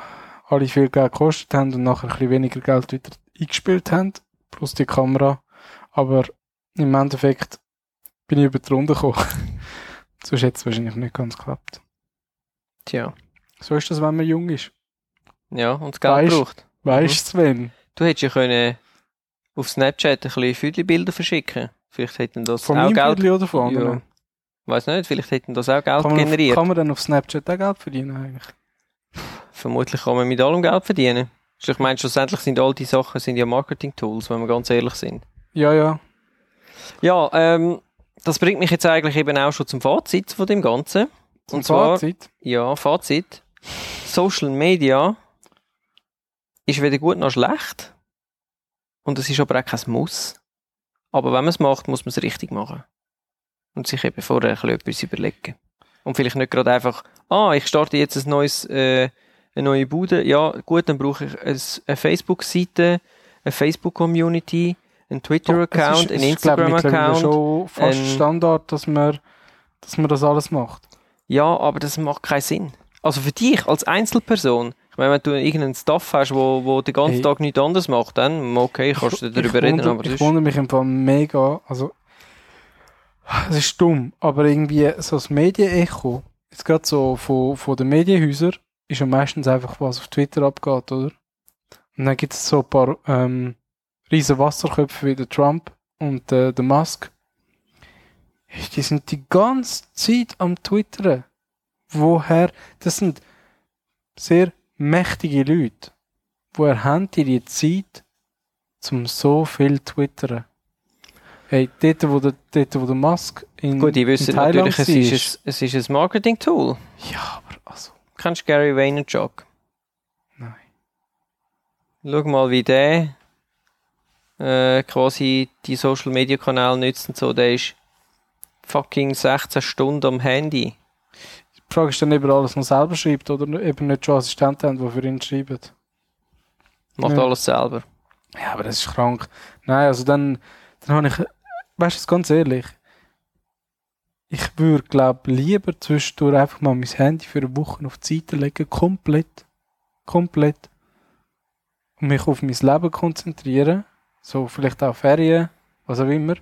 Speaker 2: alle viel Geld gekostet haben und nachher ein bisschen weniger Geld wieder eingespielt haben, plus die Kamera. Aber im Endeffekt bin ich über die Runde gekommen. Sonst hätte es wahrscheinlich nicht ganz geklappt.
Speaker 1: Tja.
Speaker 2: So ist das, wenn man jung ist.
Speaker 1: Ja, und das Geld
Speaker 2: Weißt-
Speaker 1: braucht.
Speaker 2: Weißt du, Sven?
Speaker 1: Du hättest ja können auf Snapchat ein bisschen Füdli-Bilder verschicken. Vielleicht hätten das
Speaker 2: Von
Speaker 1: auch Geld...
Speaker 2: Viertel oder von
Speaker 1: Ja.
Speaker 2: anderen?
Speaker 1: Weiß nicht, vielleicht hätten das auch Geld
Speaker 2: Kann man, auf,
Speaker 1: generiert.
Speaker 2: kann man dann auf Snapchat auch Geld verdienen eigentlich?
Speaker 1: Vermutlich kann man mit allem Geld verdienen. Also Ich meine, schlussendlich sind all die Sachen sind ja Marketing-Tools, wenn wir ganz ehrlich sind.
Speaker 2: Ja, ja.
Speaker 1: Ja, ähm, das bringt mich jetzt eigentlich eben auch schon zum Fazit von dem Ganzen.
Speaker 2: Zum
Speaker 1: Und zwar,
Speaker 2: Fazit.
Speaker 1: ja, Fazit. Social Media ist weder gut noch schlecht. Und es ist aber auch kein Muss. Aber wenn man es macht, muss man es richtig machen. Und sich eben vorher ein bisschen etwas überlegen. Und vielleicht nicht gerade einfach, ah, ich starte jetzt ein neues, äh, eine neue Bude. Ja, gut, dann brauche ich ein, eine Facebook-Seite, eine Facebook-Community, einen Twitter-Account, einen
Speaker 2: Ich glaube mittlerweile
Speaker 1: Instagram-Account.
Speaker 2: schon fast
Speaker 1: ein-
Speaker 2: Standard, dass man, dass man das alles macht.
Speaker 1: Ja, aber das macht keinen Sinn. Also für dich als Einzelperson, ich meine, wenn du irgendeinen Staff hast, wo, wo den ganzen
Speaker 2: Hey.
Speaker 1: Tag nichts anderes macht, dann okay, kannst du darüber
Speaker 2: ich
Speaker 1: reden,
Speaker 2: wundere,
Speaker 1: aber
Speaker 2: ich wundere mich im Fall mega, also es ist dumm, aber irgendwie so das Medienecho, jetzt gerade so von, von den Medienhäusern, ist ja meistens einfach was auf Twitter abgeht, oder? Und dann gibt es so ein paar ähm, riesen Wasserköpfe wie der Trump und äh, der Musk. Die sind die ganze Zeit am Twittern. Woher? Das sind sehr mächtige Leute. Woher haben die die Zeit, zum so viel twittern? Hey, dort, wo der, dort, wo der Musk in,
Speaker 1: Gut, die
Speaker 2: in
Speaker 1: wissen natürlich, es ist, ein, es ist ein Marketing-Tool.
Speaker 2: Ja, aber also,
Speaker 1: Kennst du Gary Vaynerchuk?
Speaker 2: nein.
Speaker 1: Schau mal, wie der äh, quasi die Social-Media-Kanäle nützt und so. Der ist fucking 16 Stunden am Handy.
Speaker 2: Frage ist dann, ob er alles noch selber schreibt oder eben nicht schon Assistenten haben, die für ihn schreiben.
Speaker 1: Macht
Speaker 2: Ja.
Speaker 1: alles selber.
Speaker 2: Ja, aber das ist krank. Nein, also dann, dann habe ich, weißt du, ganz ehrlich, ich würde, glaube lieber zwischendurch einfach mal mein Handy für eine Woche auf die Seite legen, komplett, komplett, und mich auf mein Leben konzentrieren, so vielleicht auch Ferien, was auch immer,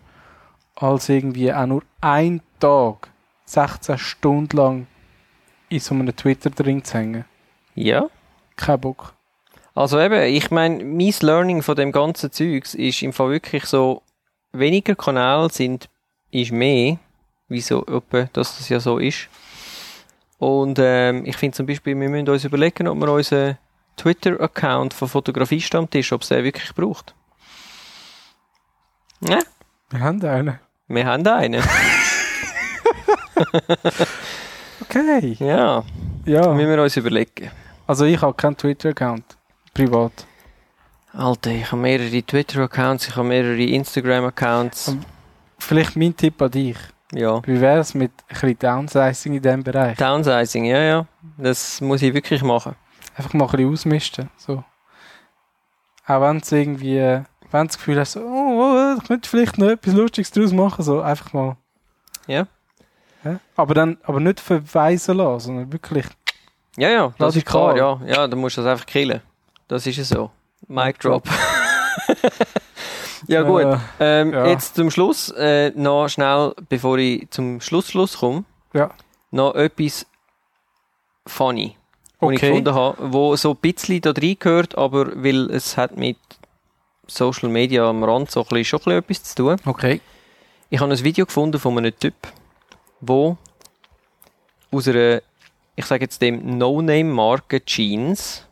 Speaker 2: als irgendwie auch nur ein Tag, 16 Stunden lang in so einem Twitter drin zu hängen.
Speaker 1: Ja.
Speaker 2: Kein Bock.
Speaker 1: Also eben, ich meine, mein Learning von dem ganzen Zeugs ist im Fall wirklich so, weniger Kanäle sind, ist mehr, wieso etwa, dass das ja so ist. Und ähm, ich finde zum Beispiel, wir müssen uns überlegen, ob wir unseren Twitter-Account von Fotografiestammtisch, ob es den wirklich braucht. Ja,
Speaker 2: Wir haben einen.
Speaker 1: wir haben einen.
Speaker 2: Okay.
Speaker 1: Ja,
Speaker 2: Ja.
Speaker 1: müssen wir uns überlegen.
Speaker 2: Also ich habe keinen Twitter-Account. Privat.
Speaker 1: Alter, ich habe mehrere Twitter-Accounts, ich habe mehrere Instagram-Accounts.
Speaker 2: Ähm, Vielleicht mein Tipp an dich.
Speaker 1: Ja.
Speaker 2: Wie wäre es mit ein bisschen Downsizing in diesem Bereich?
Speaker 1: Downsizing, ja, ja. Das muss ich wirklich machen.
Speaker 2: Einfach mal ein bisschen ausmisten. So. Auch wenn es irgendwie, wenn du das Gefühl hast, so, oh, oh, ich könnte vielleicht noch etwas Lustiges daraus machen, so einfach mal.
Speaker 1: Ja.
Speaker 2: Ja? Aber dann, aber nicht verweisen lassen, sondern wirklich,
Speaker 1: Ja, ja, das ist klar, ja. Ja, dann musst du das einfach killen. Das ist es so. Mic drop. ja, gut.
Speaker 2: Äh,
Speaker 1: Ähm,
Speaker 2: ja.
Speaker 1: Jetzt zum Schluss, äh, noch schnell, bevor ich zum Schluss, Schluss komme,
Speaker 2: Ja.
Speaker 1: noch etwas funny, was ich
Speaker 2: Okay.
Speaker 1: gefunden habe, wo so ein bisschen da reingehört, aber weil es hat mit Social Media am Rand so ein bisschen, schon ein bisschen etwas zu tun.
Speaker 2: okay.
Speaker 1: Ich habe ein Video gefunden von einem Typ, wo aus einer, ich sage jetzt dem No-Name-Marke Jeans,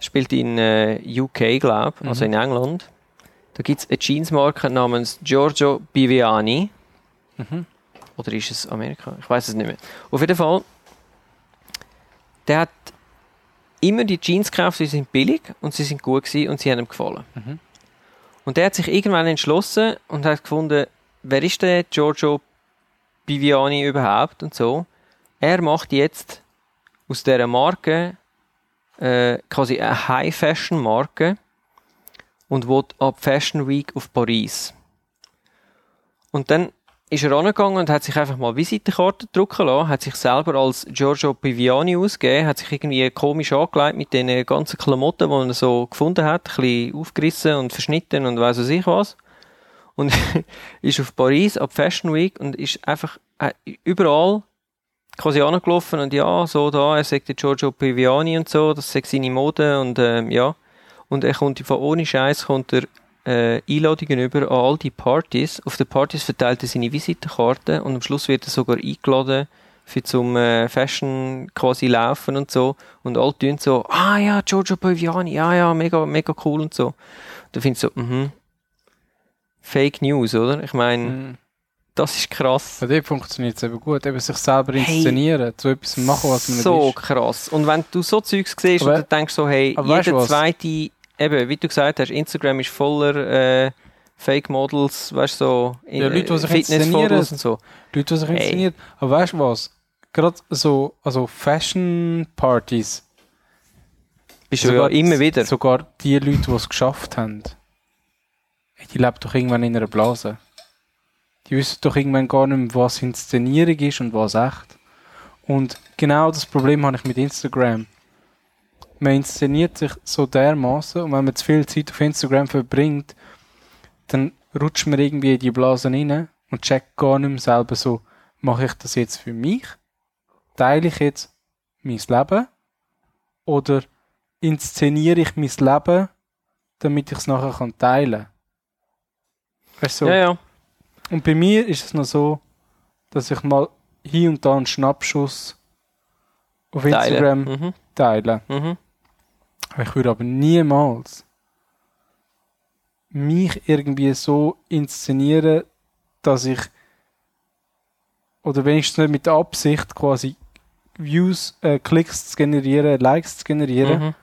Speaker 1: spielt in äh, UK, glaube ich, also in England. Da gibt es eine Jeans-Marke namens Giorgio Biviani.
Speaker 2: Mhm.
Speaker 1: Oder ist es Amerika? Ich weiß es nicht mehr. Auf jeden Fall, der hat immer die Jeans gekauft, sie sind billig und sie sind gut gewesen und sie haben ihm gefallen.
Speaker 2: Mhm.
Speaker 1: Und der hat sich irgendwann entschlossen und hat gefunden, wer ist der Giorgio Biviani überhaupt und so. Er macht jetzt aus dieser Marke äh, quasi eine High-Fashion-Marke und will ab Fashion Week auf Paris. Und dann ist er angegangen und hat sich einfach mal Visitenkarten drucken lassen, hat sich selber als Giorgio Piviani ausgegeben, hat sich irgendwie komisch angelegt mit den ganzen Klamotten, die er so gefunden hat, ein bisschen aufgerissen und verschnitten und weiss was ich was. Und ist auf Paris ab Fashion Week und ist einfach äh, überall quasi angelaufen und ja, so da, er sagt Giorgio Piviani und so, das sagt seine Mode und ähm, ja. Und er kommt von ohne Scheiß kommt er äh, Einladungen über an all die Partys. Auf den Partys verteilt er seine Visitenkarte und am Schluss wird er sogar eingeladen für zum äh, Fashion quasi laufen und so. Und alle tun so, ah ja, Giorgio Piviani, ja, ja, mega, mega cool und so. Da findest du so, mhm. Fake News, oder? Ich meine,
Speaker 2: Mhm.
Speaker 1: Das ist krass.
Speaker 2: Bei dem funktioniert es eben gut. Eben sich selber
Speaker 1: Hey.
Speaker 2: inszenieren, zu etwas machen, was man nicht
Speaker 1: so krass. Und wenn du so Zeugs siehst
Speaker 2: Aber-
Speaker 1: und dann denkst so, hey, jeder zweite, eben, wie du gesagt hast, Instagram ist voller äh, Fake Models, weißt du, so
Speaker 2: Ja, Leute, die sich inszenieren.
Speaker 1: und so.
Speaker 2: Leute, die sich
Speaker 1: Hey.
Speaker 2: inszenieren. Aber weißt du was? Gerade so, also Fashion-Partys.
Speaker 1: Bist du ja immer wieder.
Speaker 2: Sogar die Leute, die es geschafft haben, hey, die leben doch irgendwann in einer Blase. Die wissen doch irgendwann gar nicht mehr, was Inszenierung ist und was echt. Und genau das Problem habe ich mit Instagram. Man inszeniert sich so dermaßen und wenn man zu viel Zeit auf Instagram verbringt, dann rutscht man irgendwie in die Blasen rein und checkt gar nicht mehr selber so, mache ich das jetzt für mich? Teile ich jetzt mein Leben? Oder inszeniere ich mein Leben, damit ich es nachher teilen kann? Weißt du, so.
Speaker 1: Ja, ja.
Speaker 2: Und bei mir ist es noch so, dass ich mal hier und da einen Schnappschuss auf Instagram
Speaker 1: Teilen. Mhm.
Speaker 2: teile.
Speaker 1: Mhm.
Speaker 2: Ich würde aber niemals mich irgendwie so inszenieren, dass ich oder wenigstens nicht mit der Absicht quasi Views, äh, Klicks zu generieren, Likes zu generieren,
Speaker 1: Mhm.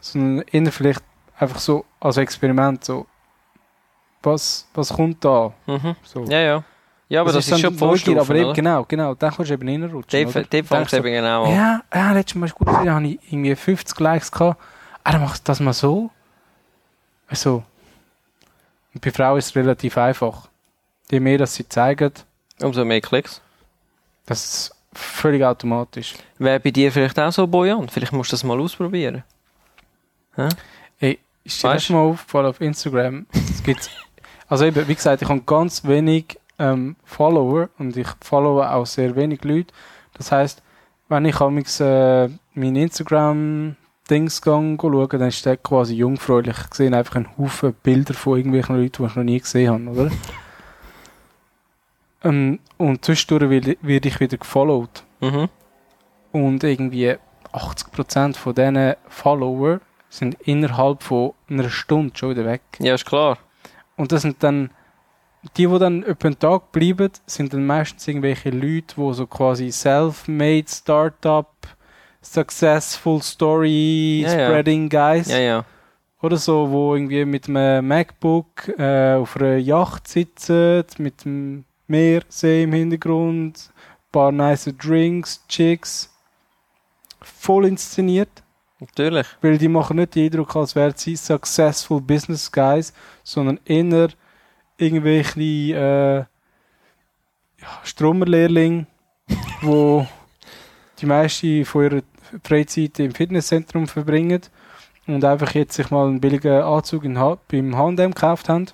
Speaker 2: sondern eher vielleicht einfach so als Experiment so was was kommt da
Speaker 1: Mhm.
Speaker 2: so
Speaker 1: Ja, ja. Ja, aber das, ist
Speaker 2: dann
Speaker 1: schon die
Speaker 2: Neugier,
Speaker 1: Vorstufe,
Speaker 2: aber eben, genau, genau, dann kannst du eben reinrutschen.
Speaker 1: Dort es
Speaker 2: Denkst
Speaker 1: eben genau
Speaker 2: du,
Speaker 1: an.
Speaker 2: Ja, ja, letztes Mal ist gut da habe ich irgendwie 50 Likes gehabt. Ah, dann machst du das mal so. So. Und bei Frauen ist es relativ einfach. Je mehr, dass sie zeigen,
Speaker 1: Umso mehr Klicks.
Speaker 2: das ist völlig automatisch.
Speaker 1: Wäre bei dir vielleicht auch so Bojan? Vielleicht musst du das mal ausprobieren.
Speaker 2: Ey, ist dir das mal aufgefallen auf Instagram? Es gibt, also eben, wie gesagt, ich habe ganz wenig ähm, Follower und ich followe auch sehr wenig Leute. Das heißt, wenn ich amigs äh, mein Instagram Dings schaue, dann ist der quasi jungfräulich. Ich sehe einfach einen Haufen Bilder von irgendwelchen Leuten, die ich noch nie gesehen habe, oder? ähm, und zwischendurch werde werde ich wieder gefollowt.
Speaker 1: Mhm.
Speaker 2: Und irgendwie 80% von diesen Follower sind innerhalb von einer Stunde schon wieder weg.
Speaker 1: Ja, ist klar.
Speaker 2: Und das sind dann, die, die dann den Tag bleiben, sind dann meistens irgendwelche Leute, die so quasi self-made Startup, successful story,
Speaker 1: Ja, ja.
Speaker 2: spreading guys.
Speaker 1: Ja, ja.
Speaker 2: Oder so, wo irgendwie mit einem MacBook äh, auf einer Yacht sitzen, mit dem Meersee im Hintergrund, ein paar nice Drinks, Chicks. Voll inszeniert.
Speaker 1: Natürlich.
Speaker 2: Weil die machen nicht den Eindruck, als wären sie successful business guys, sondern eher irgendwelche äh, ja, wo die meiste von ihrer Freizeit im Fitnesszentrum verbringen und einfach jetzt sich mal einen billigen Anzug in beim H&M gekauft haben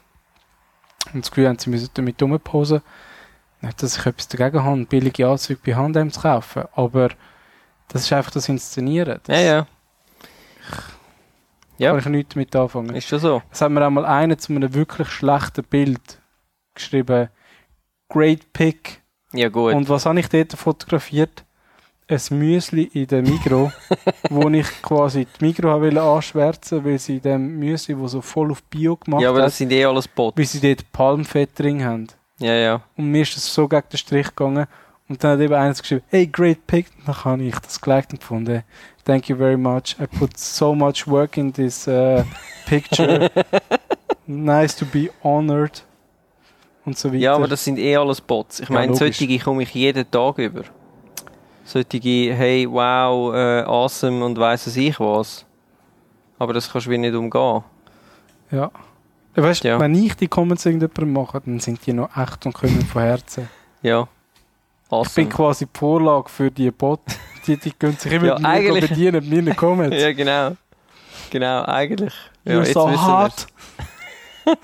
Speaker 2: und das Gefühl haben, sie müssen damit rumposen. Nicht, dass ich etwas dagegen habe, einen billigen Anzug bei H&M zu kaufen, aber das ist einfach das Inszenieren. Das
Speaker 1: Ja, ja. Ja.
Speaker 2: kann ich nichts damit anfangen.
Speaker 1: Ist schon so.
Speaker 2: Es hat mir einmal einer zu einem wirklich schlechten Bild geschrieben. Great Pick.
Speaker 1: Ja, gut.
Speaker 2: Und was habe ich dort fotografiert? Ein Müsli in der Migro, wo ich quasi die Migro habe wollte anschwärzen, weil sie in dem Müsli, wo so voll auf Bio gemacht
Speaker 1: ja, aber
Speaker 2: hat,
Speaker 1: das sind eh alles Bots.
Speaker 2: wie sie dort Palmfett drin haben.
Speaker 1: Ja, ja.
Speaker 2: Und mir ist das so gegen den Strich gegangen. Und dann hat eben einer geschrieben, hey, great pick. Dann habe ich das geliked und gefunden, thank you very much. I put so much work in this uh, picture. nice to be honored. Und so weiter.
Speaker 1: Ja, aber das sind eh alles Bots. Ich
Speaker 2: Ja,
Speaker 1: meine,
Speaker 2: logisch.
Speaker 1: solche komme ich jeden Tag über. Solche, hey, wow, äh, awesome und weiss es ich was. Aber das kannst du wie nicht umgehen.
Speaker 2: Ja. Weißt du,
Speaker 1: Ja.
Speaker 2: wenn ich die Comments irgendjemandem mache, dann sind die noch echt und kommen von Herzen.
Speaker 1: Ja.
Speaker 2: Ich bin
Speaker 1: Awesome.
Speaker 2: quasi die Vorlage für die Bot. Die, die können sich immer
Speaker 1: Ja,
Speaker 2: mit mir
Speaker 1: eigentlich-
Speaker 2: bedienen, mit meinen Comments.
Speaker 1: Ja, genau. Genau, eigentlich. Ja,
Speaker 2: You're so
Speaker 1: wir's.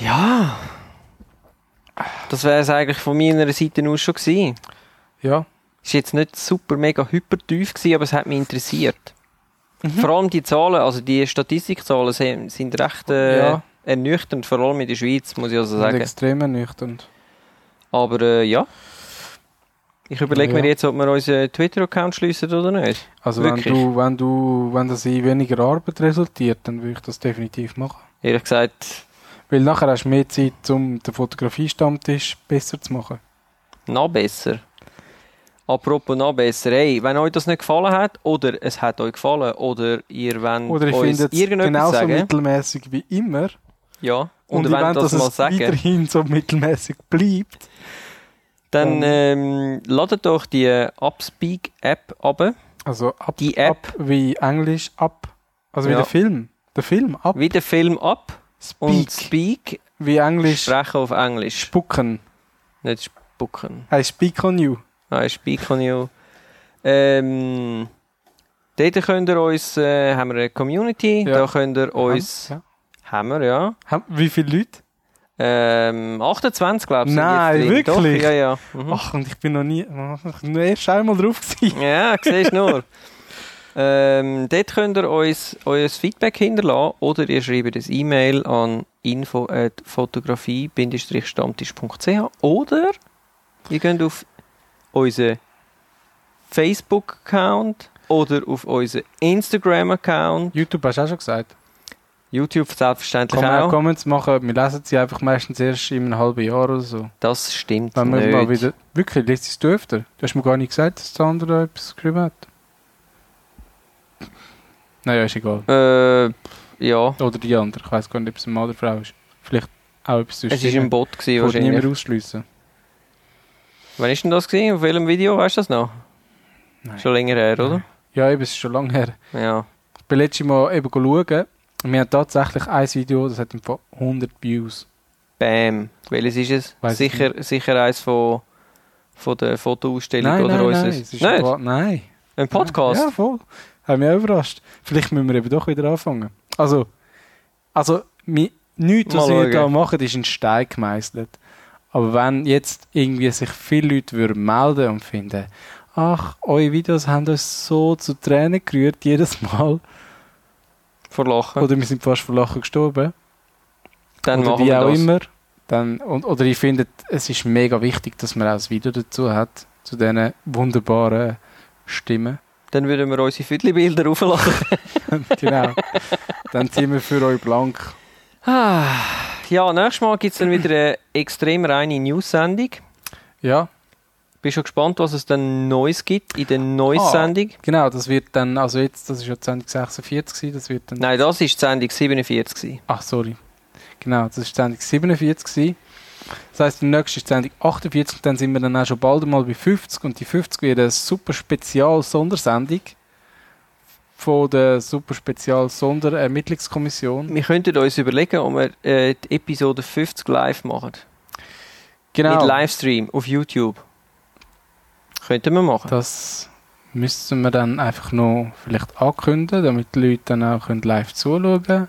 Speaker 1: Ja. Das wäre es eigentlich von meiner Seite aus schon gewesen.
Speaker 2: Ja.
Speaker 1: Ist jetzt nicht super mega hypertief gewesen, aber es hat mich interessiert.
Speaker 2: Mhm.
Speaker 1: Vor allem die Zahlen, also die Statistikzahlen sind, sind recht äh,
Speaker 2: Ja.
Speaker 1: ernüchternd, vor allem in der Schweiz, muss ich also
Speaker 2: Und
Speaker 1: sagen.
Speaker 2: extrem ernüchternd.
Speaker 1: Aber äh, ja. Ich überlege
Speaker 2: Ja.
Speaker 1: mir jetzt, ob wir unseren Twitter-Account schließen oder nicht.
Speaker 2: Also wenn du, wenn du, wenn das in weniger Arbeit resultiert, dann würde ich das definitiv machen.
Speaker 1: Ehrlich gesagt,
Speaker 2: Weil nachher hast du mehr Zeit, um den Fotografie-Stammtisch besser zu machen.
Speaker 1: noch besser. Apropos noch besser, hey, wenn euch das nicht gefallen hat, oder es hat euch gefallen, oder ihr wollt
Speaker 2: Oder ich
Speaker 1: uns irgendetwas
Speaker 2: genauso
Speaker 1: sagen,
Speaker 2: mittelmäßig wie immer.
Speaker 1: ja,
Speaker 2: Und,
Speaker 1: und, wollt
Speaker 2: dass
Speaker 1: das mal sagen,
Speaker 2: weiterhin so mittelmäßig bleibt.
Speaker 1: Dann
Speaker 2: Ähm.
Speaker 1: ladet doch die Upspeak-App ab,
Speaker 2: Also ab,
Speaker 1: Die App.
Speaker 2: ab wie Englisch ab. Also wie
Speaker 1: Ja.
Speaker 2: der Film. Der Film ab.
Speaker 1: wie den Film ab,
Speaker 2: Speak.
Speaker 1: und Speak,
Speaker 2: wie Englisch
Speaker 1: sprechen auf Englisch,
Speaker 2: spucken.
Speaker 1: nicht spucken.
Speaker 2: I speak on you.
Speaker 1: Nein, Speak on you. Ähm, dort könnt ihr uns, äh, haben wir eine Community,
Speaker 2: Ja.
Speaker 1: da könnt ihr uns,
Speaker 2: Ja.
Speaker 1: haben wir, ja,
Speaker 2: Wie viele Leute?
Speaker 1: Ähm, 28 glaube ich.
Speaker 2: Nein, wirklich?
Speaker 1: Doch, ja, ja. Mhm.
Speaker 2: Ach, und ich bin noch nie, bin nur erst einmal drauf gewesen.
Speaker 1: Ja, siehst nur. ähm, dort könnt ihr uns euer Feedback hinterlassen oder ihr schreibt ein E-Mail an info.fotografie-stammtisch.ch oder ihr geht auf unseren Facebook-Account oder auf unseren Instagram-Account.
Speaker 2: YouTube hast du auch schon gesagt.
Speaker 1: YouTube selbstverständlich
Speaker 2: man auch. Comments machen. Wir lesen sie einfach meistens erst in einem halben Jahr oder so.
Speaker 1: Das stimmt
Speaker 2: Wenn wir
Speaker 1: nicht.
Speaker 2: mal wieder. Wirklich, liest du öfter? Du hast mir gar nicht gesagt, dass der andere etwas geschrieben hat. Naja, ist egal.
Speaker 1: Äh, ja,
Speaker 2: Oder die andere. Ich weiß gar nicht, ob es ein Mann oder Frau ist. Vielleicht auch etwas
Speaker 1: Es war ein Bot gewesen,
Speaker 2: niemand
Speaker 1: wahrscheinlich.
Speaker 2: ausschliessen.
Speaker 1: Wann ist denn das gewesen? Auf welchem Video? Weißt du das noch?
Speaker 2: Nein.
Speaker 1: Schon länger her, oder?
Speaker 2: Ja, eben, es ist schon lange her.
Speaker 1: Ja.
Speaker 2: Ich bin letztes Mal eben schauen und wir haben tatsächlich ein Video, das hat im Fall 100 Views.
Speaker 1: Bam. Welches ist es?
Speaker 2: Weiss ich
Speaker 1: sicher, sicher eins von, von der Fotoausstellung
Speaker 2: Nein,
Speaker 1: oder
Speaker 2: nein,
Speaker 1: unseres.
Speaker 2: nein. Es ist
Speaker 1: Nicht?
Speaker 2: ein nein.
Speaker 1: Ein Podcast?
Speaker 2: Ja, voll. Hat mich auch überrascht. Vielleicht müssen wir eben doch wieder anfangen. Also, also mi, nichts, was wir da
Speaker 1: schauen.
Speaker 2: machen, ist in Stein gemeißelt. Aber wenn jetzt irgendwie sich viele Leute würden melden und finden, ach, eure Videos haben uns so zu Tränen gerührt, jedes Mal,
Speaker 1: Vor Lachen.
Speaker 2: oder wir sind fast vor Lachen gestorben,
Speaker 1: Dann
Speaker 2: oder
Speaker 1: machen
Speaker 2: wie
Speaker 1: wir
Speaker 2: auch
Speaker 1: das.
Speaker 2: immer, dann, und, oder ich finde, es ist mega wichtig, dass man auch ein Video dazu hat, zu diesen wunderbaren Stimmen.
Speaker 1: Dann würden wir unsere Viertelbilder aufladen.
Speaker 2: genau. dann ziehen wir für euch blank.
Speaker 1: Ah, ja, nächstes Mal gibt es dann wieder eine extrem reine News-Sendung.
Speaker 2: Ja,
Speaker 1: Bin schon gespannt, was es dann Neues gibt in der
Speaker 2: Ah.
Speaker 1: Neues-Sendung.
Speaker 2: genau, das wird dann, also jetzt, das ist ja die Sendung 46 gewesen, das wird dann,
Speaker 1: Nein, das ist die Sendung 47. gewesen.
Speaker 2: ach sorry, genau, das ist die Sendung 47 gewesen. Das heisst, die nächste ist die Sendung 48 und dann sind wir dann auch schon bald mal bei 50 und die 50 wird eine super Spezial-Sondersendung von der super Spezial-Sonderermittlungskommission.
Speaker 1: Wir könnten uns überlegen, ob wir äh, die Episode 50 live machen.
Speaker 2: Genau,
Speaker 1: Mit Livestream auf YouTube. Könnten wir machen.
Speaker 2: das müssen wir dann einfach noch vielleicht ankündigen, damit die Leute dann auch können live zuschauen können.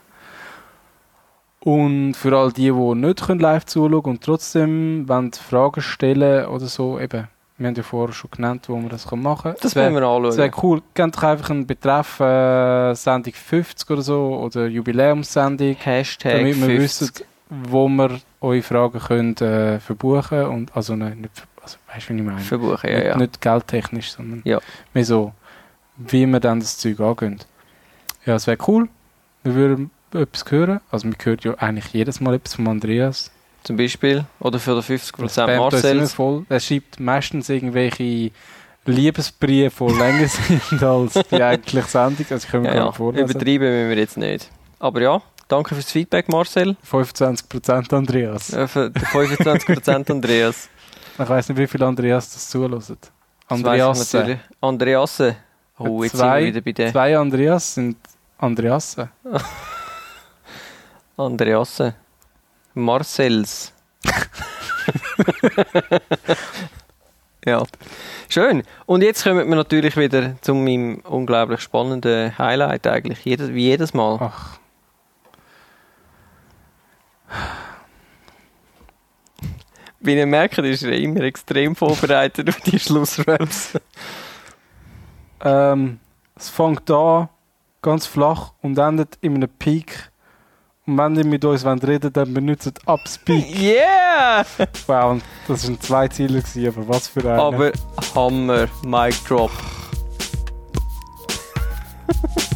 Speaker 2: Und für all die, die nicht können live zuschauen und trotzdem wollen Fragen stellen oder so, eben, wir haben ja vorher schon genannt, wo man das machen kann.
Speaker 1: das
Speaker 2: wäre
Speaker 1: werden wir anschauen.
Speaker 2: das wär cool. Gebt doch einfach einen Betreff äh, Sendung 50 oder so oder Jubiläumssendung,
Speaker 1: Hashtag
Speaker 2: damit wir
Speaker 1: 50.
Speaker 2: wissen, wo wir eure Fragen können, äh, verbuchen und also nein, nicht, ver- also, weißt du, wie ich meine?
Speaker 1: verbuchen. Ja,
Speaker 2: nicht,
Speaker 1: ja.
Speaker 2: nicht geldtechnisch, sondern
Speaker 1: Ja.
Speaker 2: mehr so, wie wir dann das Zeug angehen. Ja, es wäre cool. Wir würden etwas hören. Also, man hört ja eigentlich jedes Mal etwas von Andreas.
Speaker 1: Zum Beispiel. Oder für den 50%
Speaker 2: spammt uns immer
Speaker 1: Marcells.
Speaker 2: voll. Er schreibt meistens irgendwelche Liebesbriefe, die länger sind als die eigentliche Sendung. Also, ich kann mir
Speaker 1: Ja, ja.
Speaker 2: vorlesen.
Speaker 1: Übertreiben müssen wir jetzt nicht. Aber ja, danke fürs Feedback, Marcel.
Speaker 2: 25% Andreas.
Speaker 1: Für die 25% Andreas.
Speaker 2: Ich weiß nicht, wie viel Andreas das zulässt.
Speaker 1: Das
Speaker 2: Andreas.
Speaker 1: weiss ich natürlich. Andreasse. Oh, jetzt
Speaker 2: Zwei-
Speaker 1: sind wir wieder bei den
Speaker 2: Zwei Andreas sind Andreasse.
Speaker 1: Andreasse. Marcells. ja. Schön. Und jetzt kommen wir natürlich wieder zu meinem unglaublich spannenden Highlight eigentlich. Jedes, wie jedes Mal.
Speaker 2: Ach,
Speaker 1: wie ihr merkt, ist er immer extrem vorbereitet auf die Schlussraps.
Speaker 2: ähm, es fängt an, ganz flach und endet in einem Peak. Und wenn ihr mit uns reden wollt, dann benutzt Upspeak.
Speaker 1: Yeah!
Speaker 2: Wow, das waren zwei Ziele, aber was für ein.
Speaker 1: Aber Hammer, Mic Drop.